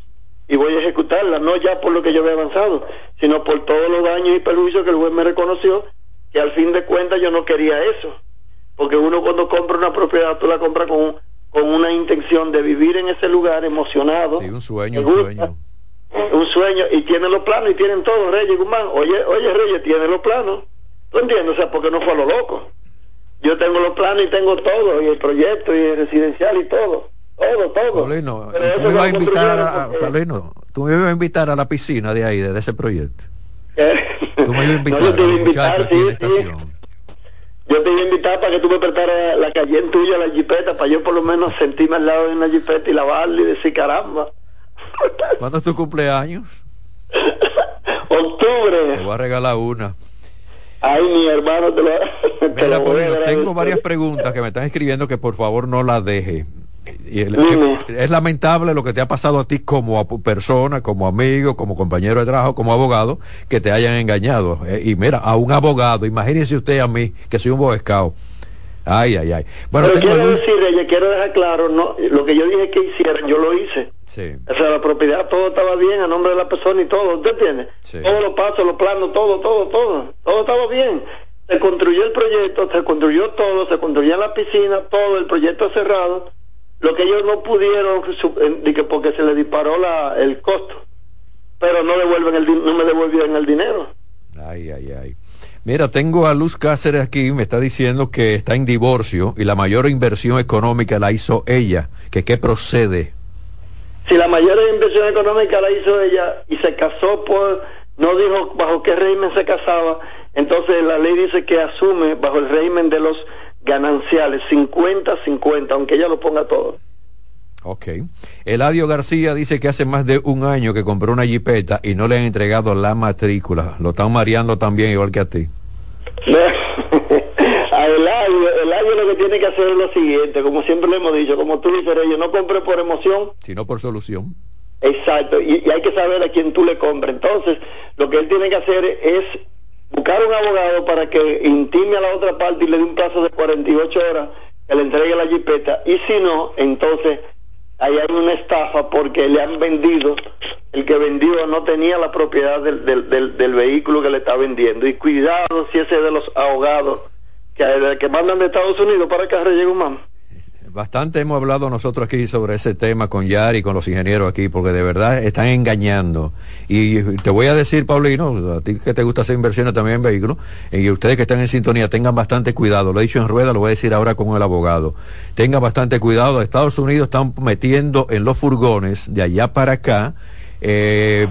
y voy a ejecutarla, no ya por lo que yo había avanzado, sino por todos los daños y perjuicios que el juez me reconoció, que al fin de cuentas yo no quería eso, porque uno cuando compra una propiedad, tú la compras con, con una intención de vivir en ese lugar emocionado. Sí, un sueño, un sueño. Un sueño, y tienen los planos y tienen todo, Reyes Guzmán. Oye, oye, Reyes, tiene los planos. ¿Tú entiendes? O sea, porque no fue a lo loco. Yo tengo los planos y tengo todo, y el proyecto, y el residencial y todo. Todo, todo. Paulino, tú me vas a invitar a, tú me vas a invitar a la piscina de ahí, de ese proyecto. Tú me ibas a invitar, no, yo te a invitar sí, sí. Yo te iba a invitar para que tú me prestaras la calle en tuya, la jipeta, para yo por lo menos sentirme al lado de una jipeta y lavarla y decir caramba. ¿Cuándo es tu cumpleaños? Octubre. Te voy a regalar una. Ay, mi hermano, te lo, tengo varias preguntas que me están escribiendo que por favor no las deje. Y es lamentable lo que te ha pasado a ti como persona, como amigo, como compañero de trabajo, como abogado, que te hayan engañado. Eh, y mira, a un abogado, imagínese usted a mí, que soy un boescao. Ay, ay, ay. Bueno, Pero quiero decir, quiero dejar claro, no, lo que yo dije que hicieran, yo lo hice. Sí. O sea, la propiedad, todo estaba bien a nombre de la persona y todo, ¿usted entiende? Todos los pasos, los planos, todo, todo, todo, todo estaba bien. Se construyó el proyecto, se construyó todo, se construyó la piscina, todo, el proyecto cerrado. Lo que ellos no pudieron, porque se le disparó la, el costo. Pero no devuelven el, no me devolvieron el dinero. Ay, ay, ay. Mira, tengo a Luz Cáceres aquí, me está diciendo que está en divorcio y la mayor inversión económica la hizo ella, que qué procede. Si la mayor inversión económica la hizo ella y se casó por, no dijo bajo qué régimen se casaba, entonces la ley dice que asume bajo el régimen de los gananciales, 50-50, aunque ella lo ponga todo. Ok. Eladio García dice que hace más de un año que compró una jipeta y no le han entregado la matrícula. Lo están mareando también igual que a ti. a Eladio, Eladio lo que tiene que hacer es lo siguiente, como siempre le hemos dicho, como tú dices, yo no compre por emoción. Sino por solución. Exacto, y, y hay que saber a quién tú le compras. Entonces, lo que él tiene que hacer es buscar un abogado para que intime a la otra parte y le dé un plazo de 48 horas que le entregue la jipeta. Y si no, entonces ahí hay una estafa porque le han vendido, el que vendió no tenía la propiedad del, del, del, vehículo que le está vendiendo. Y cuidado si ese es de los ahogados que, que mandan de Estados Unidos para que llegue un man. Bastante hemos hablado nosotros aquí sobre ese tema con Yari con los ingenieros aquí, porque de verdad están engañando. Y te voy a decir, Paulino, a ti que te gusta hacer inversiones también en vehículos, y ustedes que están en sintonía, tengan bastante cuidado. Lo he dicho en rueda, lo voy a decir ahora con el abogado. Tengan bastante cuidado. Estados Unidos están metiendo en los furgones de allá para acá eh,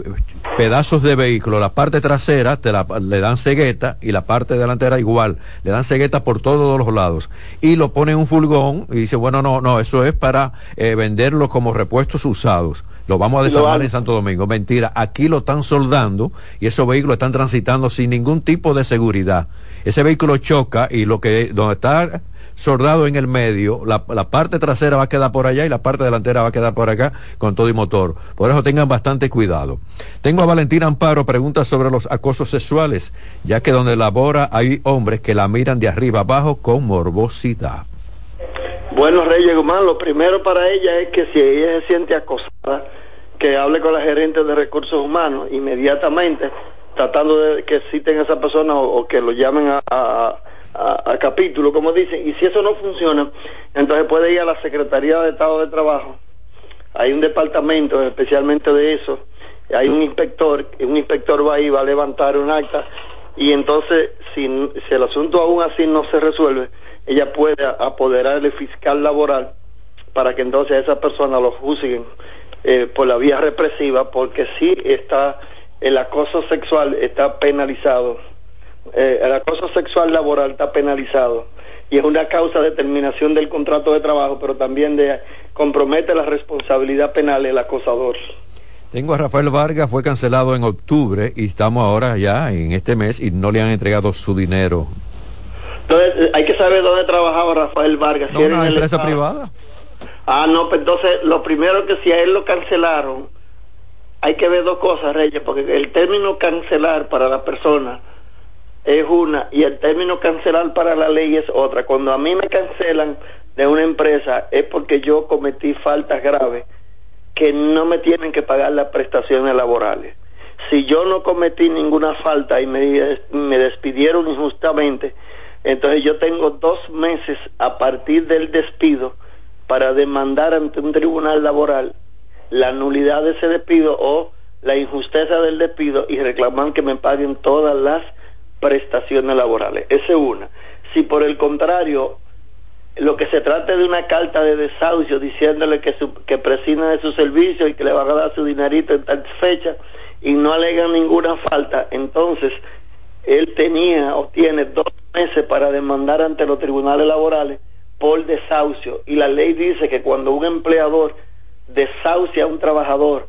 pedazos de vehículo, la parte trasera te la, le dan cegueta y la parte delantera igual, le dan cegueta por todos los lados y lo pone en un furgón y dice, bueno, no, no, eso es para eh, venderlo como repuestos usados. Lo vamos a desarmar en Santo Domingo. Mentira, aquí lo están soldando y esos vehículos están transitando sin ningún tipo de seguridad. Ese vehículo choca y lo que donde está soldado en el medio, la, la, parte trasera va a quedar por allá y la parte delantera va a quedar por acá con todo y motor. Por eso tengan bastante cuidado. Tengo a Valentina Amparo, pregunta sobre los acosos sexuales, ya que donde labora hay hombres que la miran de arriba abajo con morbosidad. Bueno, Reyes Guzmán, lo primero para ella es que si ella se siente acosada, que hable con la gerente de recursos humanos inmediatamente, tratando de que citen a esa persona o, que lo llamen a, a, capítulo, como dicen, y si eso no funciona, entonces puede ir a la Secretaría de Estado de Trabajo. Hay un departamento especialmente de eso, hay un inspector, un inspector va ahí, va a levantar un acta, y entonces si, si el asunto aún así no se resuelve, ella puede apoderar el fiscal laboral para que entonces a esa persona lo juzguen eh, por la vía represiva, porque sí está el acoso sexual está penalizado, eh, el acoso sexual laboral está penalizado y es una causa de terminación del contrato de trabajo, pero también de compromete la responsabilidad penal del acosador. Tengo a Rafael Vargas, fue cancelado en octubre y estamos ahora ya en este mes y no le han entregado su dinero. Entonces, hay que saber dónde trabajaba Rafael Vargas. No, una empresa privada. Ah, no, pues entonces lo primero que si a él lo cancelaron, hay que ver dos cosas, Reyes, porque el término cancelar para la persona es una y el término cancelar para la ley es otra. Cuando a mí me cancelan de una empresa es porque yo cometí faltas graves que no me tienen que pagar las prestaciones laborales. Si yo no cometí ninguna falta y me, me despidieron injustamente, entonces yo tengo dos meses a partir del despido para demandar ante un tribunal laboral la nulidad de ese despido o la injusticia del despido y reclaman que me paguen todas las prestaciones laborales. Esa es una. Si por el contrario lo que se trata de una carta de desahucio diciéndole que, su, que prescina de su servicio y que le van a dar su dinerito en tal fecha y no alegan ninguna falta, entonces él tenía o tiene dos meses para demandar ante los tribunales laborales por desahucio y la ley dice que cuando un empleador desahucia a un trabajador,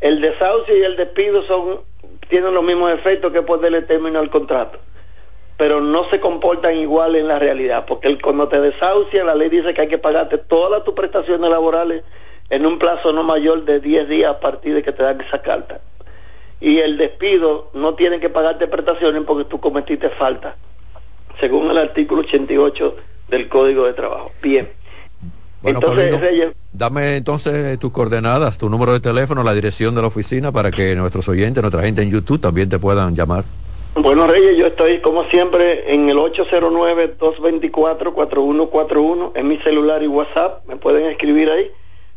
el desahucio y el despido son tienen los mismos efectos que ponerle término al contrato, pero no se comportan igual en la realidad, porque el, cuando te desahucia la ley dice que hay que pagarte todas tus prestaciones laborales en un plazo no mayor de 10 días a partir de que te dan esa carta. Y el despido no tiene que pagarte prestaciones porque tú cometiste falta, según el artículo 88 del Código de Trabajo. Bien. Entonces, dame entonces tus coordenadas, tu número de teléfono, la dirección de la oficina para que nuestros oyentes, nuestra gente en YouTube también te puedan llamar. Bueno, Reyes, yo estoy como siempre en el 809-224-4141 en mi celular y WhatsApp. Me pueden escribir ahí.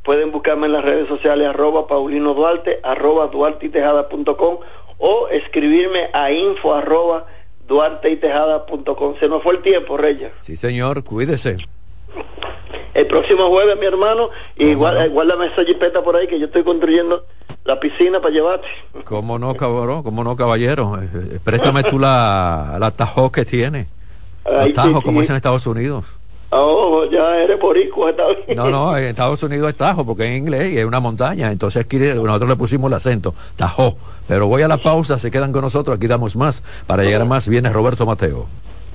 Pueden buscarme en las redes sociales arroba Paulino Duarte, arroba duartitejada.com o escribirme a info arroba duarteitejada.com. Se nos fue el tiempo, Reyes. Sí, señor, cuídese. El próximo jueves, mi hermano, y guárdame esa jipeta por ahí que yo estoy construyendo la piscina para llevarte. ¿Cómo no, cabrón? ¿Cómo no, caballero? Eh, eh, préstame tú la, la tajo que tiene. Los tajos, como es en Estados Unidos. Oh, ya eres boricua. No, no, en Estados Unidos es Tajo, porque en inglés y es una montaña. Entonces aquí nosotros le pusimos el acento, Tajo. Pero voy a la pausa, se quedan con nosotros, aquí damos más. Para llegar a más, viene Roberto Mateo.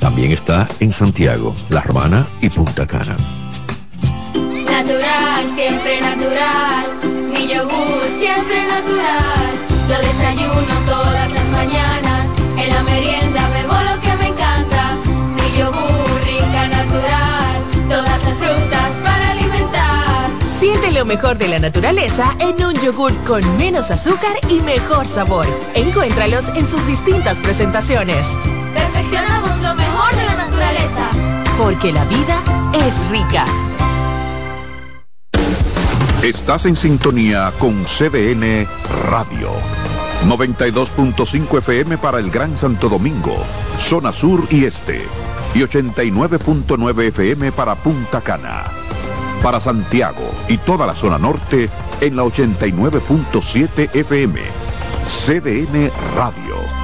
También está en Santiago, La Romana y Punta Cana. Natural, siempre natural. Mi yogur, siempre natural. Lo desayuno todas las mañanas. En la merienda bebo lo que me encanta. Mi yogur, rica, natural. Todas las frutas para alimentar. Siente lo mejor de la naturaleza en un yogur con menos azúcar y mejor sabor. Encuéntralos en sus distintas presentaciones. Perfeccionamos lo mejor de la naturaleza. Porque la vida es rica. Estás en sintonía con CDN Radio. 92.5 FM para el Gran Santo Domingo, zona sur y este. Y 89.9 FM para Punta Cana. Para Santiago y toda la zona norte en la 89.7 FM. CDN Radio.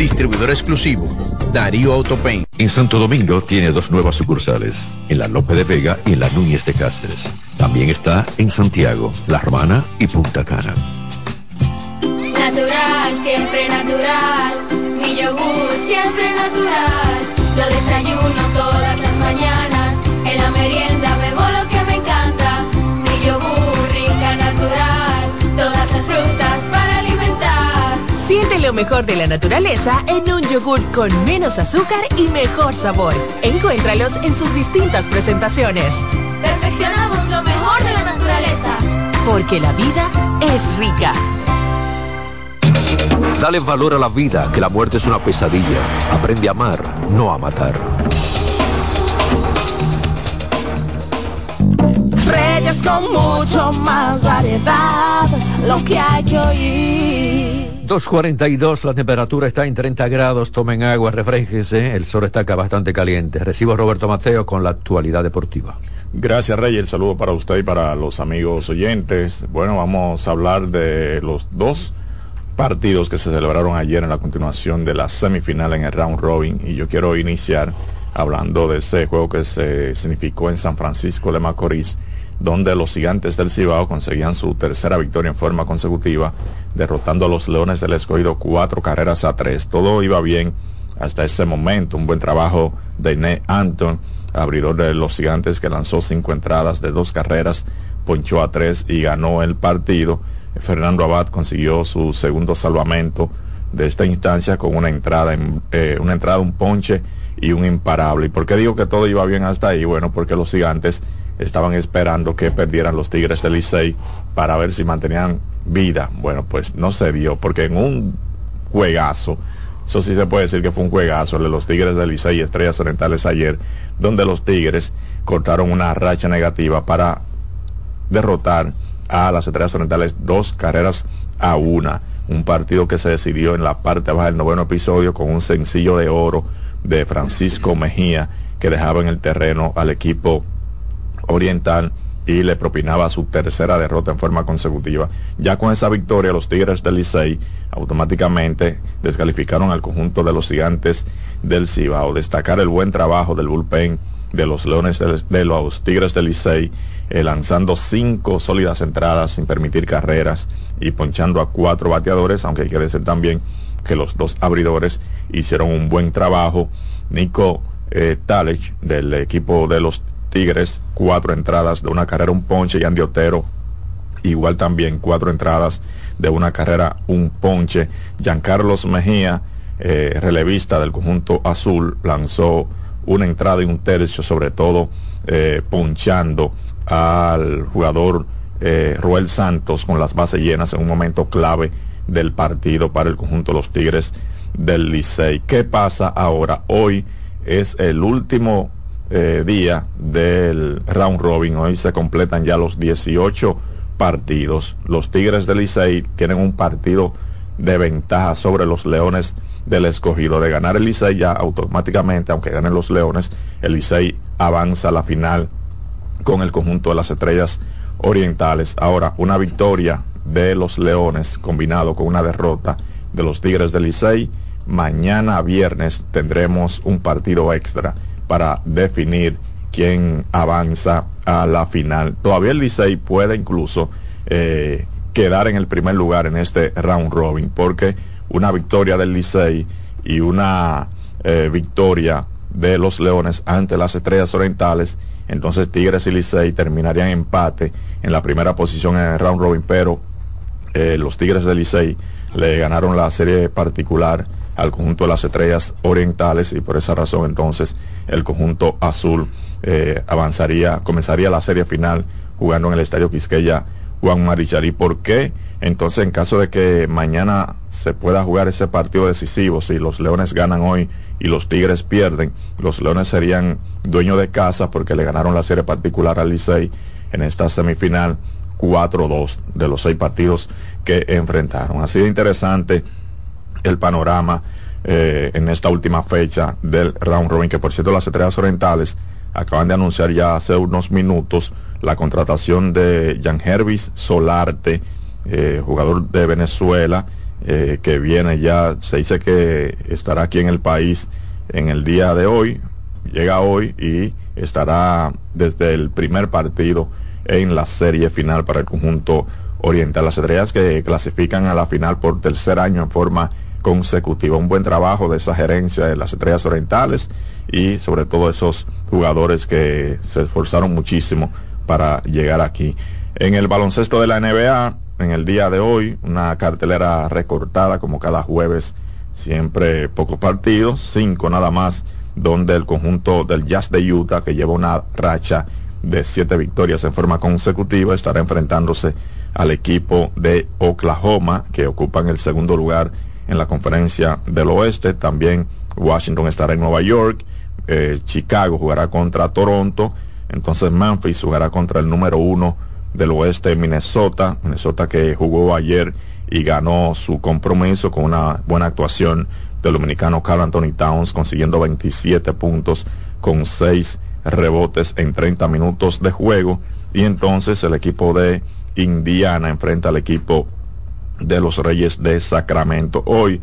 distribuidor exclusivo, Darío Autopain. En Santo Domingo tiene dos nuevas sucursales, en la Lope de Vega y en la Núñez de Cáceres. También está en Santiago, La Romana y Punta Cana. Natural, siempre natural. Mi yogur, siempre natural. Lo desayuno Siente lo mejor de la naturaleza en un yogur con menos azúcar y mejor sabor. Encuéntralos en sus distintas presentaciones. Perfeccionamos lo mejor de la naturaleza. Porque la vida es rica. Dale valor a la vida, que la muerte es una pesadilla. Aprende a amar, no a matar. Reyes con mucho más variedad, lo que hay que oír. 2.42, la temperatura está en 30 grados, tomen agua, refresquense, el sol está acá bastante caliente. Recibo Roberto Mateo con la actualidad deportiva. Gracias Rey, el saludo para usted y para los amigos oyentes. Bueno, vamos a hablar de los dos partidos que se celebraron ayer en la continuación de la semifinal en el round robin y yo quiero iniciar hablando de ese juego que se significó en San Francisco de Macorís donde los gigantes del Cibao conseguían su tercera victoria en forma consecutiva, derrotando a los Leones del Escogido cuatro carreras a tres. Todo iba bien hasta ese momento. Un buen trabajo de Ned Anton, abridor de los gigantes, que lanzó cinco entradas de dos carreras, ponchó a tres y ganó el partido. Fernando Abad consiguió su segundo salvamento de esta instancia con una entrada, en, eh, una entrada, un ponche y un imparable. ¿Y por qué digo que todo iba bien hasta ahí? Bueno, porque los gigantes estaban esperando que perdieran los Tigres del Licey para ver si mantenían vida. Bueno, pues no se dio, porque en un juegazo, eso sí se puede decir que fue un juegazo, el de los Tigres del Licey y Estrellas Orientales ayer, donde los Tigres cortaron una racha negativa para derrotar a las Estrellas Orientales dos carreras a una. Un partido que se decidió en la parte baja del noveno episodio con un sencillo de oro de Francisco Mejía que dejaba en el terreno al equipo oriental y le propinaba su tercera derrota en forma consecutiva. Ya con esa victoria, los Tigres del Licey automáticamente descalificaron al conjunto de los gigantes del Cibao. Destacar el buen trabajo del bullpen de los Leones de, los Tigres del Licey, eh, lanzando cinco sólidas entradas sin permitir carreras y ponchando a cuatro bateadores, aunque hay que decir también que los dos abridores hicieron un buen trabajo. Nico eh, Talech del equipo de los Tigres, cuatro entradas de una carrera, un ponche, y Andy Otero, igual también cuatro entradas de una carrera, un ponche. Giancarlos Mejía, eh, relevista del conjunto azul, lanzó una entrada y un tercio, sobre todo eh, ponchando al jugador eh, Roel Santos con las bases llenas en un momento clave del partido para el conjunto de los Tigres del Licey. ¿Qué pasa ahora? Hoy es el último eh, día del round robin. Hoy se completan ya los 18 partidos. Los Tigres del Licey tienen un partido de ventaja sobre los Leones del escogido. De ganar el Licey ya automáticamente, aunque ganen los Leones, el Licey avanza a la final con el conjunto de las estrellas orientales. Ahora, una victoria de los Leones combinado con una derrota de los Tigres del Licey. Mañana viernes tendremos un partido extra para definir quién avanza a la final. Todavía el Licey puede incluso eh, quedar en el primer lugar en este round robin porque una victoria del Licey y una eh, victoria de los Leones ante las Estrellas Orientales, entonces Tigres y Licey terminarían empate en la primera posición en el round robin, pero eh, los Tigres de Licey le ganaron la serie particular al conjunto de las Estrellas Orientales y por esa razón entonces el conjunto azul eh, avanzaría, comenzaría la serie final jugando en el Estadio Quisqueya Juan Marichari. ¿Por qué? Entonces, en caso de que mañana se pueda jugar ese partido decisivo, si los Leones ganan hoy y los Tigres pierden, los Leones serían dueños de casa porque le ganaron la serie particular al Licey en esta semifinal 4-2 de los seis partidos que enfrentaron. Ha sido interesante el panorama eh, en esta última fecha del round robin, que por cierto las estrellas orientales acaban de anunciar ya hace unos minutos la contratación de Jan Hervis Solarte, eh, jugador de Venezuela, eh, que viene ya, se dice que estará aquí en el país en el día de hoy, llega hoy y estará desde el primer partido en la serie final para el conjunto oriental. Las estrellas que clasifican a la final por tercer año en forma consecutiva. Un buen trabajo de esa gerencia de las estrellas orientales y sobre todo esos jugadores que se esforzaron muchísimo para llegar aquí. En el baloncesto de la NBA, en el día de hoy, una cartelera recortada como cada jueves, siempre pocos partidos, cinco nada más, donde el conjunto del Jazz de Utah, que lleva una racha de siete victorias en forma consecutiva, estará enfrentándose al equipo de Oklahoma, que ocupan el segundo lugar en la conferencia del oeste. También Washington estará en Nueva York. Eh, Chicago jugará contra Toronto entonces Memphis jugará contra el número uno del oeste Minnesota. Minnesota que jugó ayer y ganó su compromiso con una buena actuación del dominicano Carl Anthony Towns consiguiendo 27 puntos con 6 rebotes en 30 minutos de juego. Y entonces el equipo de Indiana enfrenta al equipo de los Reyes de Sacramento. Hoy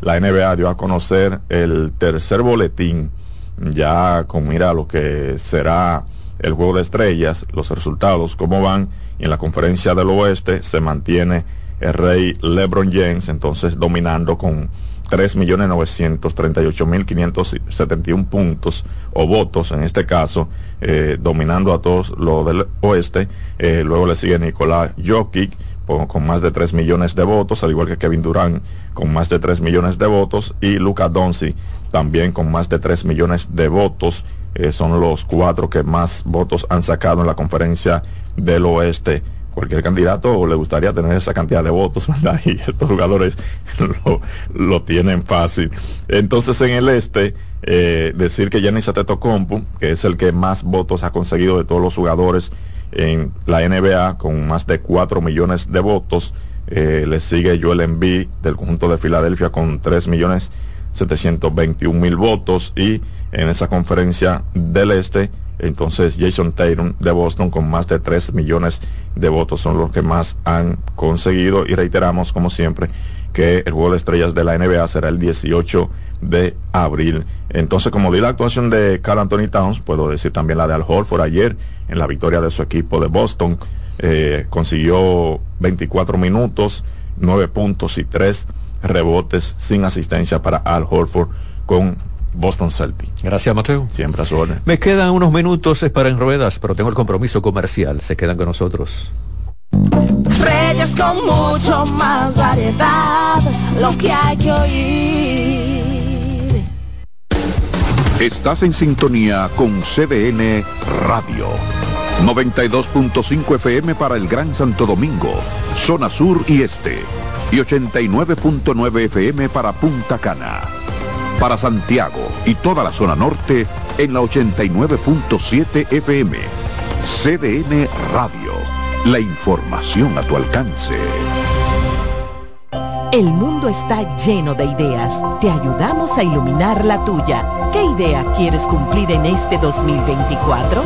la NBA dio a conocer el tercer boletín ya con mira lo que será el juego de estrellas, los resultados, cómo van, y en la conferencia del oeste se mantiene el rey LeBron James, entonces dominando con 3.938.571 puntos o votos, en este caso, eh, dominando a todos los del oeste. Eh, luego le sigue Nicolás Jokic con, más de 3 millones de votos, al igual que Kevin Durant con más de 3 millones de votos y Luca Donzi también con más de 3 millones de votos. Eh, son los cuatro que más votos han sacado en la conferencia del oeste. Cualquier candidato le gustaría tener esa cantidad de votos, ¿verdad? Y estos jugadores lo, tienen fácil. Entonces en el este, eh, decir que Giannis Antetokounmpo, que es el que más votos ha conseguido de todos los jugadores en la NBA, con más de 4 millones de votos, eh, le sigue Joel Embiid del conjunto de Filadelfia con 3 millones 721 mil votos. Y en esa conferencia del este, entonces Jason Tatum de Boston con más de 3 millones de votos son los que más han conseguido y reiteramos como siempre que el juego de estrellas de la NBA será el 18 de abril. Entonces, como di la actuación de Carl Anthony Towns, puedo decir también la de Al Horford ayer en la victoria de su equipo de Boston. Eh, consiguió 24 minutos, 9 puntos y 3 rebotes sin asistencia para Al Horford con Boston Celtics. Gracias, Mateo. Siempre a su orden. Me quedan unos minutos para en ruedas, pero tengo el compromiso comercial. Se quedan con nosotros. Reyes con mucho más variedad, lo que hay que oír. Estás en sintonía con CDN Radio. 92.5 FM para el Gran Santo Domingo, zona sur y este y 89.9 FM para Punta Cana. Para Santiago y toda la zona norte en la 89.7 FM. CDN Radio. La información a tu alcance. El mundo está lleno de ideas. Te ayudamos a iluminar la tuya. ¿Qué idea quieres cumplir en este 2024?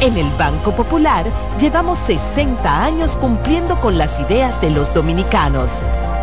En el Banco Popular llevamos 60 años cumpliendo con las ideas de los dominicanos.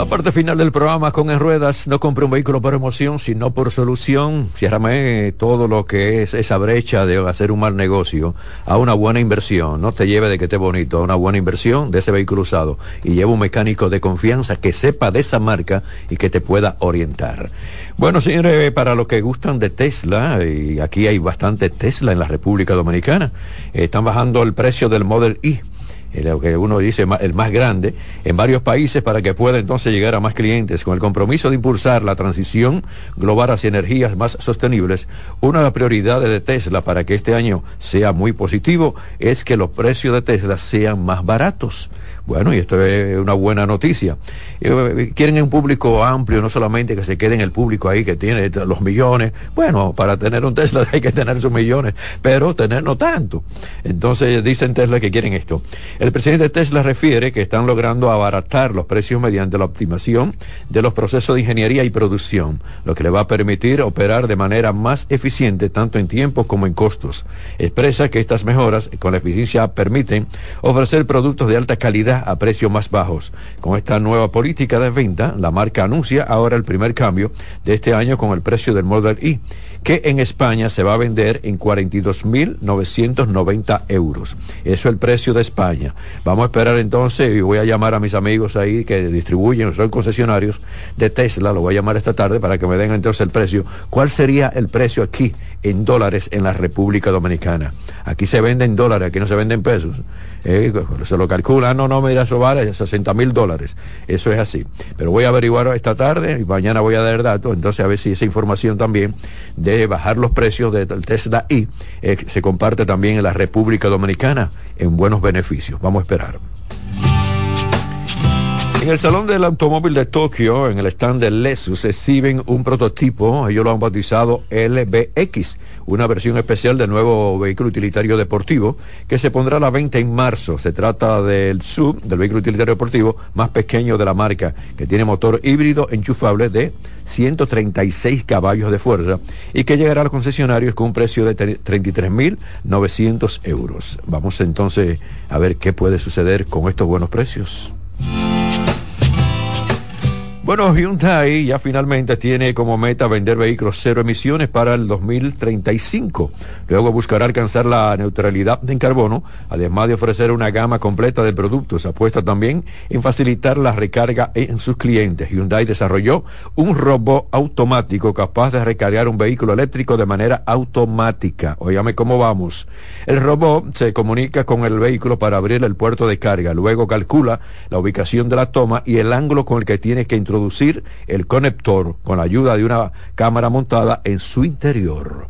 La parte final del programa con En Ruedas, no compre un vehículo por emoción, sino por solución. Ciérrame todo lo que es esa brecha de hacer un mal negocio a una buena inversión. No te lleve de que esté bonito, a una buena inversión de ese vehículo usado. Y lleva un mecánico de confianza que sepa de esa marca y que te pueda orientar. Bueno, señores, para los que gustan de Tesla, y aquí hay bastante Tesla en la República Dominicana, están bajando el precio del Model I lo que uno dice el más grande, en varios países para que pueda entonces llegar a más clientes. Con el compromiso de impulsar la transición global hacia energías más sostenibles, una de las prioridades de Tesla para que este año sea muy positivo es que los precios de Tesla sean más baratos. Bueno, y esto es una buena noticia. Eh, quieren un público amplio, no solamente que se quede en el público ahí que tiene los millones. Bueno, para tener un Tesla hay que tener sus millones, pero tener no tanto. Entonces dicen Tesla que quieren esto. El presidente de Tesla refiere que están logrando abaratar los precios mediante la optimización de los procesos de ingeniería y producción, lo que le va a permitir operar de manera más eficiente tanto en tiempo como en costos. Expresa que estas mejoras con la eficiencia permiten ofrecer productos de alta calidad a precios más bajos. Con esta nueva política de venta, la marca anuncia ahora el primer cambio de este año con el precio del Model I que en España se va a vender en 42.990 euros. Eso es el precio de España. Vamos a esperar entonces y voy a llamar a mis amigos ahí que distribuyen, son concesionarios de Tesla, lo voy a llamar esta tarde para que me den entonces el precio. ¿Cuál sería el precio aquí en dólares en la República Dominicana? Aquí se vende en dólares, aquí no se vende en pesos. Eh, se lo calcula, ah, no, no, mira, eso vale 60 mil dólares. Eso es así. Pero voy a averiguar esta tarde y mañana voy a dar datos, entonces a ver si esa información también de bajar los precios del Tesla I eh, se comparte también en la República Dominicana en buenos beneficios. Vamos a esperar. En el Salón del Automóvil de Tokio, en el stand de Lexus, exhiben un prototipo, ellos lo han bautizado LBX, una versión especial del nuevo vehículo utilitario deportivo que se pondrá a la venta en marzo. Se trata del sub, del vehículo utilitario deportivo más pequeño de la marca, que tiene motor híbrido enchufable de 136 caballos de fuerza y que llegará al concesionario con un precio de 33.900 euros. Vamos entonces a ver qué puede suceder con estos buenos precios. Bueno, Hyundai ya finalmente tiene como meta vender vehículos cero emisiones para el 2035. Luego buscará alcanzar la neutralidad en carbono, además de ofrecer una gama completa de productos. Apuesta también en facilitar la recarga en sus clientes. Hyundai desarrolló un robot automático capaz de recargar un vehículo eléctrico de manera automática. Óyame cómo vamos. El robot se comunica con el vehículo para abrir el puerto de carga. Luego calcula la ubicación de la toma y el ángulo con el que tiene que introducir el conector con la ayuda de una cámara montada en su interior.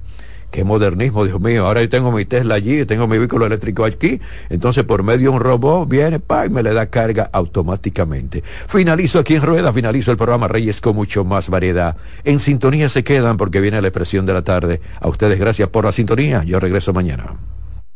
Qué modernismo, Dios mío. Ahora yo tengo mi Tesla allí, tengo mi vehículo eléctrico aquí. Entonces, por medio de un robot, viene, pa, y me le da carga automáticamente. Finalizo aquí en Rueda, finalizo el programa Reyes con mucho más variedad. En sintonía se quedan porque viene la expresión de la tarde. A ustedes gracias por la sintonía. Yo regreso mañana.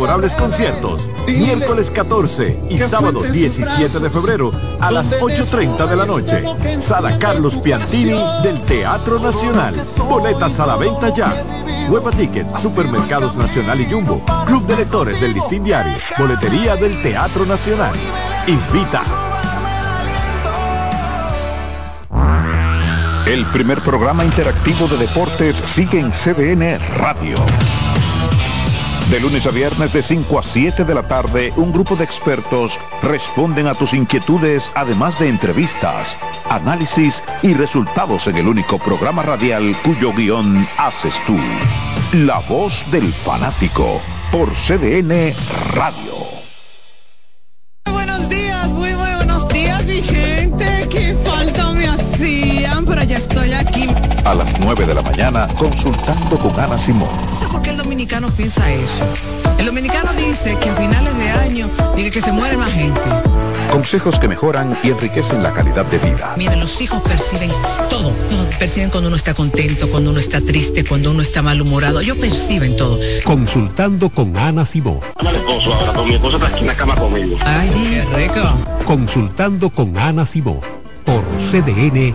memorables conciertos. Miércoles 14 y sábado 17 de febrero a las 8.30 de la noche. Sala Carlos Piantini del Teatro Nacional. Boletas a la venta ya. Hueva Ticket, Supermercados Nacional y Jumbo. Club de Lectores del Listín Diario. Boletería del Teatro Nacional. Invita. El primer programa interactivo de deportes sigue en CDN Radio. De lunes a viernes de 5 a 7 de la tarde, un grupo de expertos responden a tus inquietudes, además de entrevistas, análisis y resultados en el único programa radial cuyo guion haces tú. La voz del fanático por CDN Radio. Buenos días, muy, muy buenos días, mi gente. Qué falta me hacían, pero ya estoy aquí. A las 9 de la mañana, consultando con Ana Simón. Dominicano piensa eso. El dominicano dice que a finales de año dice que se muere más gente. Consejos que mejoran y enriquecen la calidad de vida. Miren, los hijos perciben todo. Perciben cuando uno está contento, cuando uno está triste, cuando uno está malhumorado. Ellos perciben todo. Consultando con Ana Simón. Ana esposo ahora, con mi esposo está aquí en la cama conmigo. Ay, qué rico. Consultando con Ana Simón por CDN.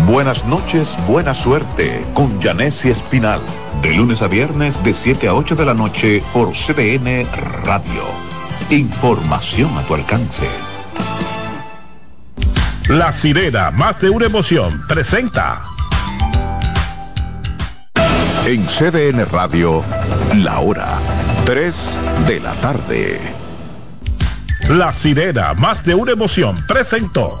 Buenas noches, buena suerte con Janessi Espinal. De lunes a viernes de 7 a 8 de la noche por CBN Radio. Información a tu alcance. La sirena, más de una emoción, presenta. En CDN Radio, la hora 3 de la tarde. La sirena, más de una emoción, presentó.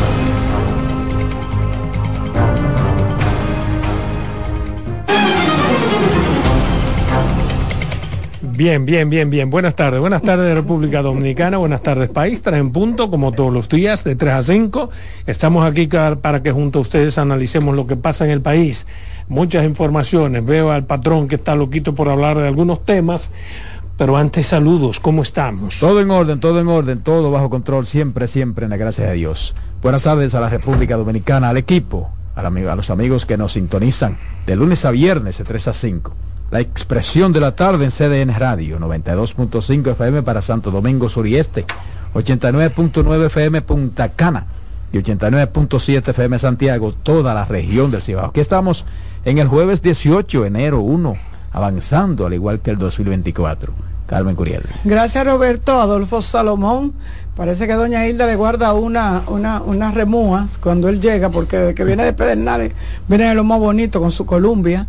Bien, bien, bien, bien. Buenas tardes. Buenas tardes República Dominicana. Buenas tardes país. Tres en punto, como todos los días, de 3 a 5. Estamos aquí para que junto a ustedes analicemos lo que pasa en el país. Muchas informaciones. Veo al patrón que está loquito por hablar de algunos temas. Pero antes saludos, ¿cómo estamos? Todo en orden, todo en orden, todo bajo control, siempre, siempre, en la gracia de Dios. Buenas tardes a la República Dominicana, al equipo, a, a los amigos que nos sintonizan de lunes a viernes de 3 a 5 la expresión de la tarde en CDN Radio, 92.5 FM para Santo Domingo Sur y Este, 89.9 FM Punta Cana y 89.7 FM Santiago, toda la región del Cibao. Aquí estamos en el jueves 18, enero 1, avanzando al igual que el 2024. Carmen Curiel. Gracias Roberto, Adolfo Salomón. Parece que doña Hilda le guarda una, una, unas remúas cuando él llega, porque que viene de Pedernales, viene de lo más bonito con su Columbia.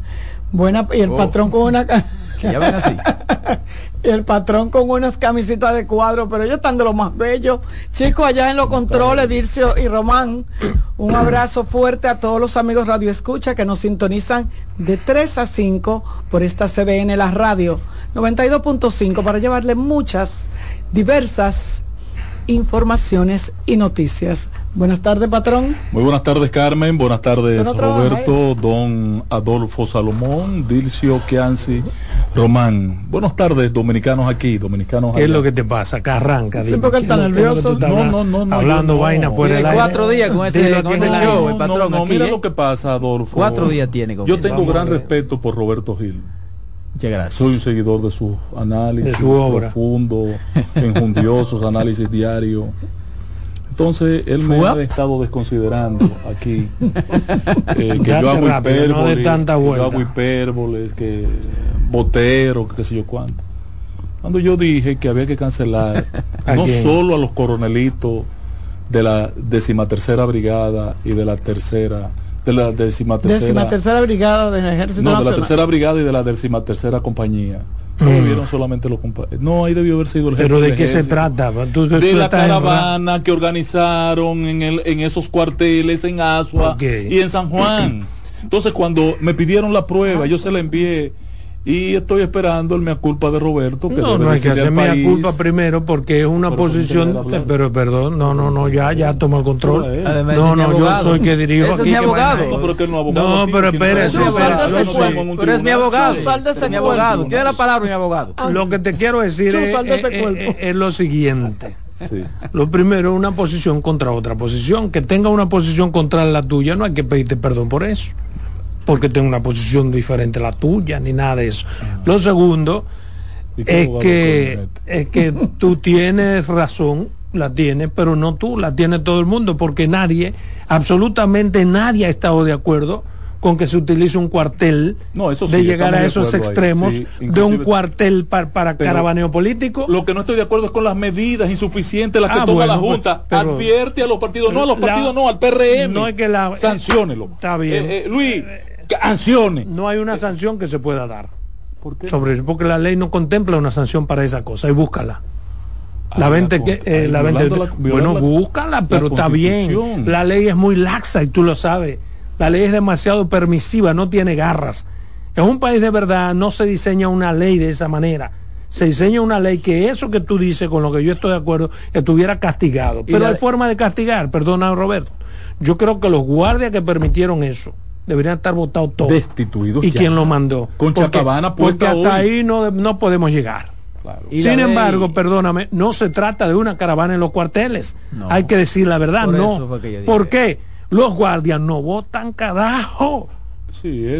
Buena, y el oh. patrón con una... ya ven así. el patrón con unas camisitas de cuadro, pero ellos están de lo más bellos. Chicos, allá en los controles, Dircio y Román, un abrazo fuerte a todos los amigos Radio Escucha que nos sintonizan de 3 a 5 por esta CDN, la radio 92.5, para llevarle muchas, diversas informaciones y noticias. Buenas tardes, patrón. Muy buenas tardes, Carmen. Buenas tardes, Roberto, don Adolfo Salomón, Dilcio Chianci, Román. Buenas tardes, dominicanos aquí, dominicanos ¿Qué es lo que te pasa? Acá arranca. Siempre que está nervioso. No, no, no, no. Hablando vaina fuera del aire. Cuatro días con ese, con ese show, el patrón. No, mira ¿eh? lo que pasa, Adolfo. Cuatro días tiene con Yo tengo gran respeto por Roberto Gil. Soy un seguidor de sus análisis, su obra. profundos, enjundiosos, análisis diarios. Entonces, él me ha estado desconsiderando aquí. Eh, que yo hago hipérboles, que yo hago hipérboles, que botero, que qué sé yo cuánto. Cuando yo dije que había que cancelar no solo a los coronelitos de la decimatercera brigada y de la tercera de la décima tercera, brigada del ejército no de la tercera brigada y de la décima tercera compañía no mm. vieron solamente los no ahí debió haber sido el pero de qué se trata de la caravana que organizaron en el en esos cuarteles en Asua y en San Juan. Entonces cuando me pidieron la prueba yo se la envié y estoy esperando el mea culpa de Roberto que no no hay que hacer mea culpa primero porque es una posición pero perdón no no no ya ya toma el control. No no yo soy que dirijo aquí es mi abogado. No pero que no abogado no pero espérese pero es mi abogado. es mi abogado. tiene la palabra mi abogado. Lo que te quiero decir es, lo siguiente. Lo primero es una posición contra otra posición. Que tenga una posición contra la tuya, no hay que pedirte perdón por eso porque tengo una posición diferente a la tuya, ni nada de eso. Lo segundo es que, es que tú tienes razón, la tienes, pero no tú, la tiene todo el mundo, porque nadie, absolutamente nadie ha estado de acuerdo con que se utilice un cuartel de llegar a esos extremos de un cuartel para, caravaneo político. Lo que no estoy de acuerdo es con las medidas insuficientes las que ah, toma la pues, Junta. Advierte a los partidos, no a los partidos, no al PRM. No es que la. Sanciónelo. Está bien. Eh, eh, Luis, no hay una sanción que se pueda dar. ¿Por qué? Sobre, porque la ley no contempla una sanción para esa cosa y búscala. La vente que eh, la vente, bueno, búscala, pero está bien. La ley es muy laxa y tú lo sabes. La ley es demasiado permisiva, no tiene garras. En un país de verdad no se diseña una ley de esa manera. se diseñe una ley que eso que tú dices, con lo que yo estoy de acuerdo, estuviera castigado. Pero hay forma de castigar, perdona Roberto. Yo creo que los guardias que permitieron eso deberían estar votados todos. Destituidos. ¿Y quién lo mandó? Con porque, porque hasta ahí no, no podemos llegar. Sin embargo, perdóname, no se trata de una caravana en los cuarteles. Hay que decir la verdad, no. ¿Por qué? Los guardias no votan carajo.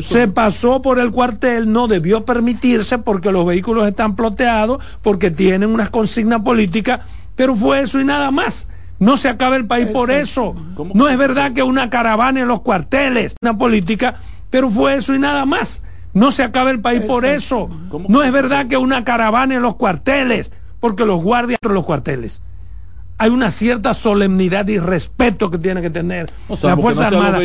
Se pasó por el cuartel, no debió permitirse porque los vehículos están ploteados, porque tienen unas consignas políticas, pero fue eso y nada más. No se acaba el país por eso. No es verdad que una caravana en los cuarteles, una política, pero fue eso y nada más. No se acaba el país por eso. No es verdad que una caravana en los cuarteles, porque los guardias en los cuarteles. Hay una cierta solemnidad y respeto que tiene que tener la Fuerza Armada.